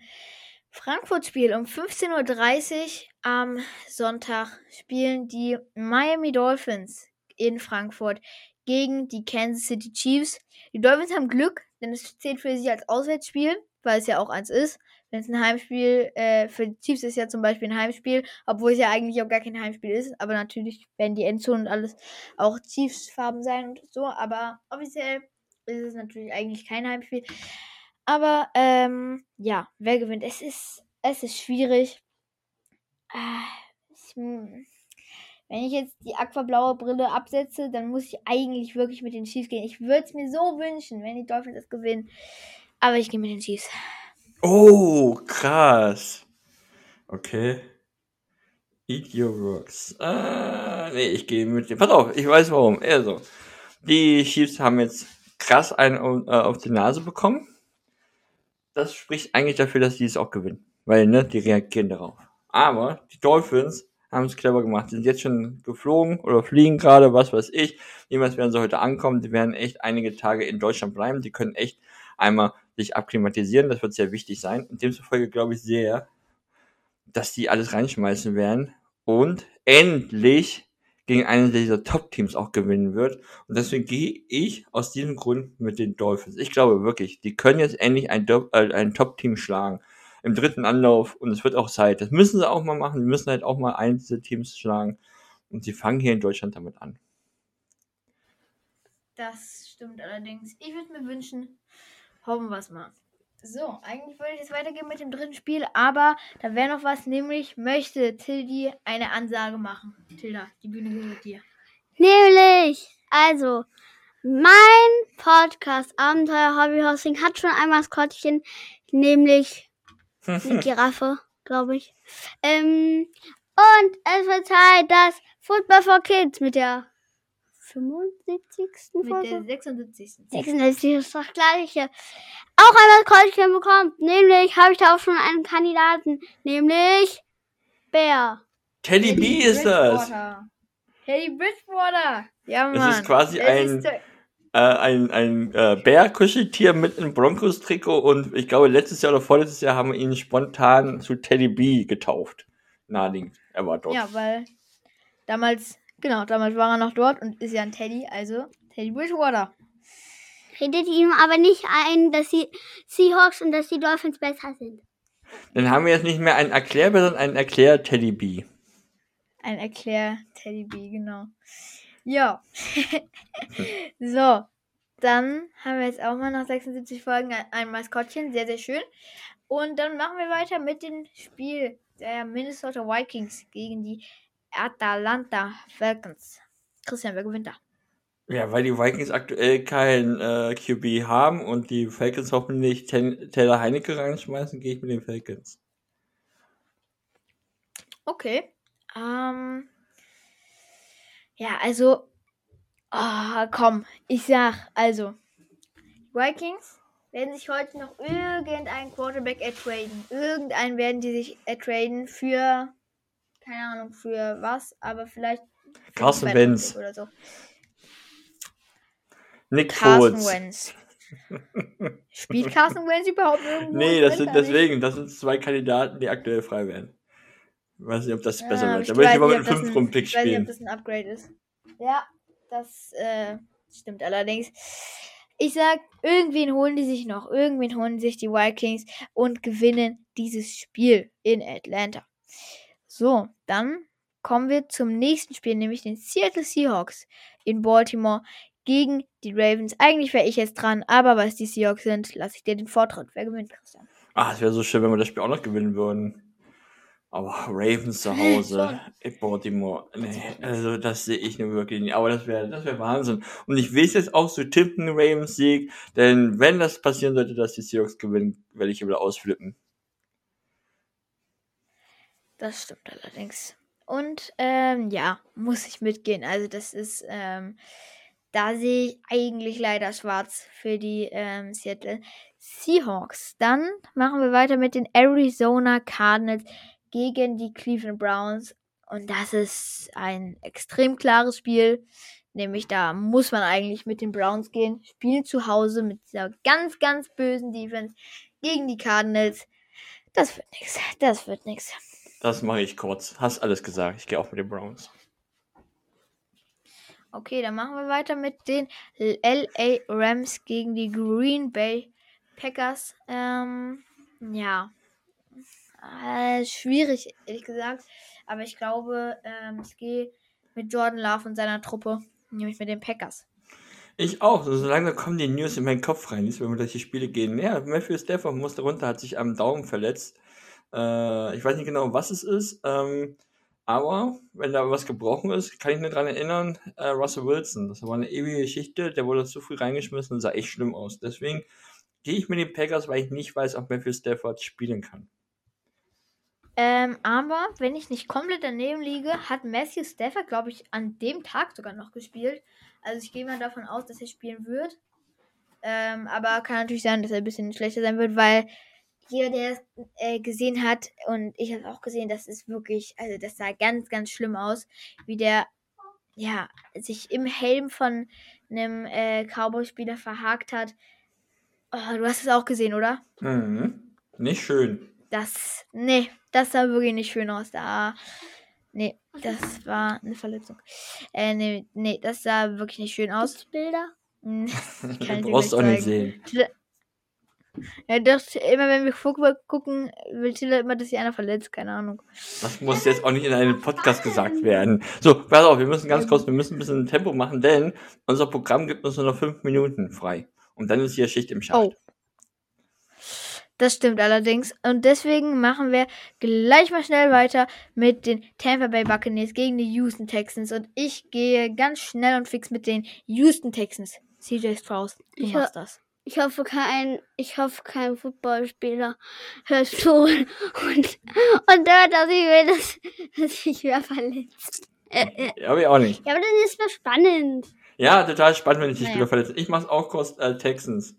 Frankfurt-Spiel. Um 15.30 Uhr am Sonntag spielen die Miami Dolphins in Frankfurt gegen die Kansas City Chiefs. Die Dolphins haben Glück, denn es zählt für sie als Auswärtsspiel, weil es ja auch eins ist. Wenn es ein Heimspiel, äh, für die Chiefs ist ja zum Beispiel ein Heimspiel, obwohl es ja eigentlich auch gar kein Heimspiel ist. Aber natürlich werden die Endzonen und alles auch Chiefs-Farben sein und so. Aber offiziell ist es natürlich eigentlich kein Heimspiel. Aber ähm, ja, wer gewinnt? Es ist, es ist schwierig. Ah, ich, hm, wenn ich jetzt die aquablaue Brille absetze, dann muss ich eigentlich wirklich mit den Chiefs gehen. Ich würde es mir so wünschen, wenn die Dolphins das gewinnen. Aber ich gehe mit den Chiefs. Oh, krass. Okay. Eat your rocks. Ah, nee, ich gehe mit dem. Pass auf, ich weiß warum. Also, die Chiefs haben jetzt krass einen auf, äh, auf die Nase bekommen. Das spricht eigentlich dafür, dass die es auch gewinnen. Weil, ne, die reagieren darauf. Aber die Dolphins haben es clever gemacht. Die sind jetzt schon geflogen oder fliegen gerade, was weiß ich. Niemals werden sie heute ankommen. Die werden echt einige Tage in Deutschland bleiben. Die können echt einmal sich akklimatisieren. Das wird sehr wichtig sein. Und demzufolge glaube ich sehr, dass die alles reinschmeißen werden und endlich gegen einen dieser Top-Teams auch gewinnen wird. Und deswegen gehe ich aus diesem Grund mit den Dolphins. Ich glaube wirklich, die können jetzt endlich ein, äh, ein Top-Team schlagen. Im dritten Anlauf. Und es wird auch Zeit. Das müssen sie auch mal machen. Die müssen halt auch mal eins dieser Teams schlagen. Und sie fangen hier in Deutschland damit an. Das stimmt allerdings. Ich würde mir wünschen, hoffen wir es mal. So, eigentlich wollte ich jetzt weitergehen mit dem dritten Spiel, aber da wäre noch was, nämlich möchte Tildi eine Ansage machen. Tilda, die Bühne gehört dir. Nämlich, also, mein Podcast Abenteuer Hobby Hosting hat schon ein Maskottchen, nämlich eine [LAUGHS] Giraffe, glaube ich. Ähm, und es wird Zeit, das Football for Kids mit der 75. Mit Folge. der 76. 76 ist das gleiche. Auch ein Maskottchen bekommt. Nämlich habe ich da auch schon einen Kandidaten. Nämlich Bär. Teddy B ist das. Teddy Bridgewater. Ja, Es Mann. ist quasi Das ein- ist Äh, ein ein äh, Bär-Kuscheltier mit einem Broncos-Trikot und ich glaube, letztes Jahr oder vorletztes Jahr haben wir ihn spontan zu Teddy B getauft. Naheliegend. Er war dort. Ja, weil damals, genau, damals war er noch dort und ist ja ein Teddy, also Teddy Bridgewater. Redet ihm aber nicht ein, dass die Seahawks und dass die Dolphins besser sind. Dann haben wir jetzt nicht mehr einen Erklärbär, sondern einen Erklär-Teddy B. Ein Erklär-Teddy B, genau. Ja. [LAUGHS] so, dann haben wir jetzt auch mal nach 76 Folgen ein, ein Maskottchen. Sehr, sehr schön. Und dann machen wir weiter mit dem Spiel der Minnesota Vikings gegen die Atalanta Falcons. Christian, wer gewinnt da? Ja, weil die Vikings aktuell kein äh, QB haben und die Falcons hoffentlich Ten Taylor Heinecke reinschmeißen, gehe ich mit den Falcons. Okay. Ähm. Ja, also. ah, komm, ich sag, also. Vikings werden sich heute noch irgendeinen Quarterback ertraden. Irgendeinen werden die sich ertraden für. Keine Ahnung, für was, aber vielleicht. Carson Wentz. Pick Oder so. Nick Carson. Wentz. Spielt Carson Wentz überhaupt irgendwo? Nee, das sind deswegen, das sind zwei Kandidaten, die aktuell frei werden. Ich weiß nicht, ob das besser Ähm, wird. Da würde ich nicht, mit einem das ein- 5-Runden-Pick Ich weiß nicht, ob spielen. das ein Upgrade ist. Ja, das äh, stimmt allerdings. Ich sag, irgendwen holen die sich noch. Irgendwen holen sich die Vikings und gewinnen dieses Spiel in Atlanta. So, dann kommen wir zum nächsten Spiel, nämlich den Seattle Seahawks in Baltimore gegen die Ravens. Eigentlich wäre ich jetzt dran, aber weil es die Seahawks sind, lasse ich dir den Vortritt. Wer gewinnt, Christian? Ah, es wäre so schön, wenn wir das Spiel auch noch gewinnen würden. Aber Ravens zu Hause in Baltimore, nee, also das sehe ich nur wirklich nicht. Aber das wäre das wäre Wahnsinn. Und ich will es jetzt auch so tippen, Ravens Sieg, denn wenn das passieren sollte, dass die Seahawks gewinnen, werde ich wieder ausflippen. Das stimmt allerdings. Und ähm, ja, muss ich mitgehen. Also das ist, ähm, da sehe ich eigentlich leider schwarz für die ähm, Seattle Seahawks. Dann machen wir weiter mit den Arizona Cardinals gegen die Cleveland Browns. Und das ist ein extrem klares Spiel. Nämlich da muss man eigentlich mit den Browns gehen. Spielen zu Hause mit dieser ganz, ganz bösen Defense gegen die Cardinals. Das wird nix. Das wird nix. Das mache ich kurz. Hast alles gesagt. Ich gehe auch mit den Browns. Okay, dann machen wir weiter mit den LA Rams gegen die Green Bay Packers. Ähm, ja. Äh, schwierig, ehrlich gesagt. Aber ich glaube, ähm, ich gehe mit Jordan Love und seiner Truppe, nämlich mit den Packers. Ich auch. So langsam kommen die News in meinen Kopf rein, wenn wir durch die Spiele gehen. Ja, Matthew Stafford musste runter, hat sich am Daumen verletzt. Äh, ich weiß nicht genau, was es ist. Ähm, aber wenn da was gebrochen ist, kann ich mir daran erinnern, äh, Russell Wilson. Das war eine ewige Geschichte. Der wurde zu früh reingeschmissen und sah echt schlimm aus. Deswegen gehe ich mit den Packers, weil ich nicht weiß, ob Matthew Stafford spielen kann. Ähm, aber wenn ich nicht komplett daneben liege, hat Matthew Stafford, glaube ich, an dem Tag sogar noch gespielt. Also ich gehe mal davon aus, dass er spielen wird. Ähm, aber kann natürlich sein, dass er ein bisschen schlechter sein wird, weil jeder, der es äh, gesehen hat, und ich habe auch gesehen, das ist wirklich, also das sah ganz, ganz schlimm aus, wie der, ja, sich im Helm von einem äh, Cowboy-Spieler verhakt hat. Oh, du hast es auch gesehen, oder? Mhm. Nicht schön. Das, nee, das sah wirklich nicht schön aus. Da, nee, das war eine Verletzung. Äh, nee, nee, das sah wirklich nicht schön aus. Gibt's Bilder? [LAUGHS] Du brauchst auch nicht sehen. Ja, doch, immer wenn wir Football gucken, will Tilla immer, dass sich einer verletzt, keine Ahnung. Das muss jetzt auch nicht in einem Podcast gesagt werden. So, pass auf, wir müssen ganz kurz, wir müssen ein bisschen Tempo machen, denn unser Programm gibt uns nur noch fünf Minuten frei. Und dann ist hier Schicht im Schacht. Oh. Das stimmt allerdings. Und deswegen machen wir gleich mal schnell weiter mit den Tampa Bay Buccaneers gegen die Houston Texans. Und ich gehe ganz schnell und fix mit den Houston Texans. CJ Strauss, du Ich machst das. Ich hoffe kein, ich hoffe kein Footballspieler hört zu und, und hört, dass ich will, dass, dass ich wer verletzt. Ja, aber ich auch nicht. Ja, aber dann ist das spannend. Ja, total spannend, wenn ich die Naja. Spieler verletze. Ich mach's auch kurz, äh, Texans.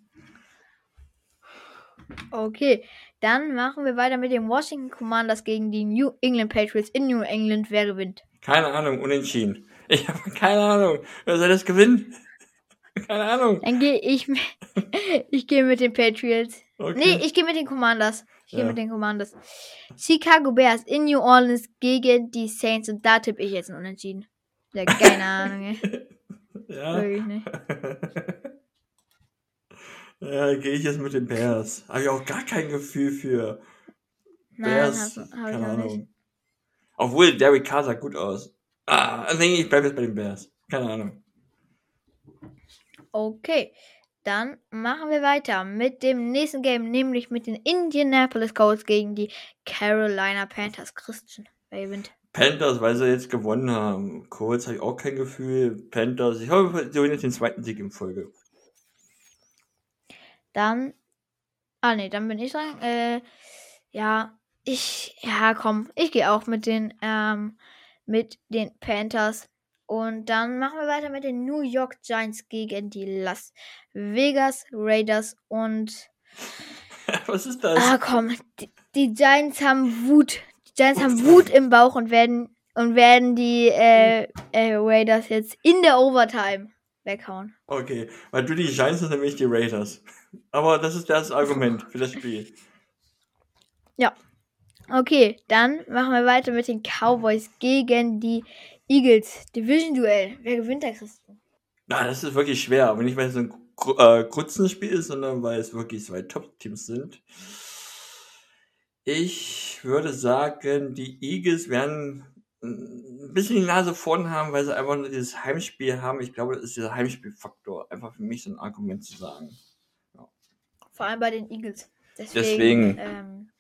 Okay, Dann machen wir weiter mit den Washington Commanders gegen die New England Patriots in New England. Wer gewinnt? Keine Ahnung, unentschieden. Ich habe keine Ahnung. Wer soll das gewinnen? [LAUGHS] Keine Ahnung. Dann gehe ich, mit- [LAUGHS] ich gehe mit den Patriots. Okay. Nee, ich gehe mit den Commanders. Ich gehe Ja. mit den Commanders. Chicago Bears in New Orleans gegen die Saints und da tippe ich jetzt ein Unentschieden. Ja, keine [LAUGHS] Ahnung, ja. Wirklich nicht. ja, gehe ich jetzt mit den Bears. Habe ich auch gar kein Gefühl für Nein, Bears. hab ich keine Ahnung. nicht. Obwohl, Derek Carr sah gut aus. Ah, nee, ich bleibe jetzt bei den Bears. Keine Ahnung. Okay, dann machen wir weiter mit dem nächsten Game, nämlich mit den Indianapolis Colts gegen die Carolina Panthers. Christian, wer gewinnt? Panthers, weil sie jetzt gewonnen haben. Colts habe ich auch kein Gefühl. Panthers, ich hoffe, sie holen jetzt den zweiten Sieg in Folge. Dann. Ah, nee, dann bin ich dran. Äh, ja, ich. Ja, komm. Ich gehe auch mit den, ähm, mit den Panthers. Und dann machen wir weiter mit den New York Giants gegen die Las Vegas Raiders. Und. [LAUGHS] Was ist das? Ah, komm. Die, die Giants haben Wut. Die Giants haben Wut im Bauch und werden. Und werden die äh, äh, Raiders jetzt in der Overtime weghauen. Okay, weil du die Giants sind nämlich die Raiders. [LAUGHS] Aber das ist das Argument für das Spiel. Okay, dann machen wir weiter mit den Cowboys gegen die Eagles. Division-Duell. Wer gewinnt da, Christian? Na, das ist wirklich schwer, aber nicht weil es so ein äh, kurzes Spiel ist, sondern weil es wirklich zwei Top-Teams sind. Ich würde sagen, die Eagles werden ein bisschen die Nase vorn haben, weil sie einfach nur dieses Heimspiel haben. Ich glaube, das ist dieser Heimspielfaktor. Einfach für mich so ein Argument zu sagen. Vor allem bei den Eagles. Deswegen. Deswegen. Ähm, ja.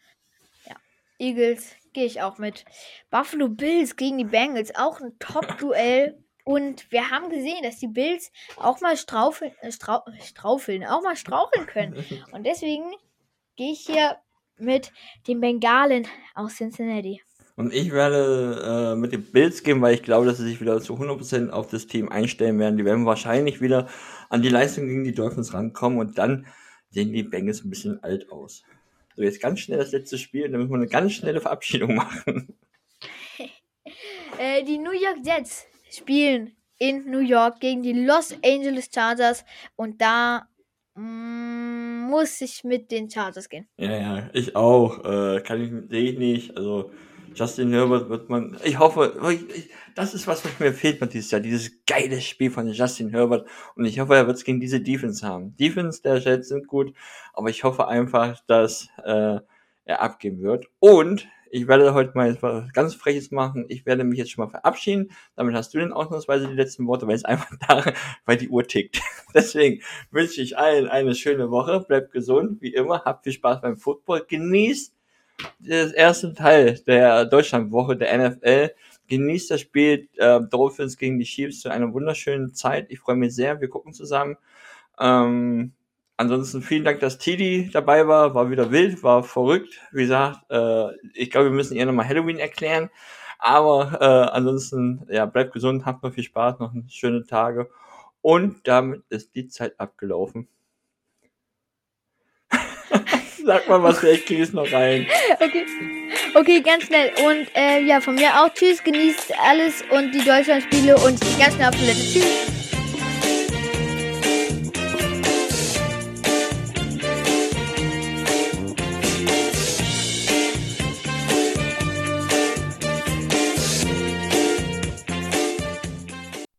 Eagles gehe ich auch mit. Buffalo Bills gegen die Bengals. Auch ein Top-Duell. Und wir haben gesehen, dass die Bills auch mal straufeln, äh, strau, straufeln, auch mal straucheln können. [LAUGHS] Und deswegen gehe ich hier mit den Bengalen aus Cincinnati. Und ich werde äh, mit den Bills gehen, weil ich glaube, dass sie sich wieder zu 100% auf das Team einstellen werden. Die werden wahrscheinlich wieder an die Leistung gegen die Dolphins rankommen und dann sehen die Bengals ein bisschen alt aus. So, jetzt ganz schnell das letzte Spiel, dann müssen wir eine ganz schnelle Verabschiedung machen. [LAUGHS] Äh, die New York Jets spielen in New York gegen die Los Angeles Chargers und da mm, muss ich mit den Chargers gehen. Ja, ja, ich auch. Äh, kann ich, sehe ich nicht. Also, Justin Herbert wird man, ich hoffe, ich, das ist was, was mir fehlt mit dieses Jahr, dieses geile Spiel von Justin Herbert. Und ich hoffe, er wird es gegen diese Defense haben. Defense der Jets sind gut, aber ich hoffe einfach, dass äh, er abgeben wird. Und ich werde heute mal etwas ganz Freches machen. Ich werde mich jetzt schon mal verabschieden. Damit hast du dann ausnahmsweise die letzten Worte, weil es einfach [LAUGHS] da, weil die Uhr tickt. [LAUGHS] Deswegen wünsche ich allen eine schöne Woche. Bleibt gesund, wie immer. Habt viel Spaß beim Football. Genießt das erste Teil der Deutschlandwoche der NFL. Genießt das Spiel äh, Dolphins gegen die Chiefs zu einer wunderschönen Zeit. Ich freue mich sehr. Wir gucken zusammen. Ähm, ansonsten vielen Dank, dass Tidi dabei war. War wieder wild, war verrückt. Wie gesagt, äh, ich glaube, wir müssen ihr nochmal Halloween erklären. Aber äh, ansonsten, ja, bleibt gesund, habt noch viel Spaß, noch schöne Tage. Und damit ist die Zeit abgelaufen. Sag mal was, ich es noch rein. Okay. Okay, ganz schnell. Und äh, ja, von mir auch. Tschüss, genießt alles und die Deutschlandspiele und ganz schnell auf Toilette. Tschüss.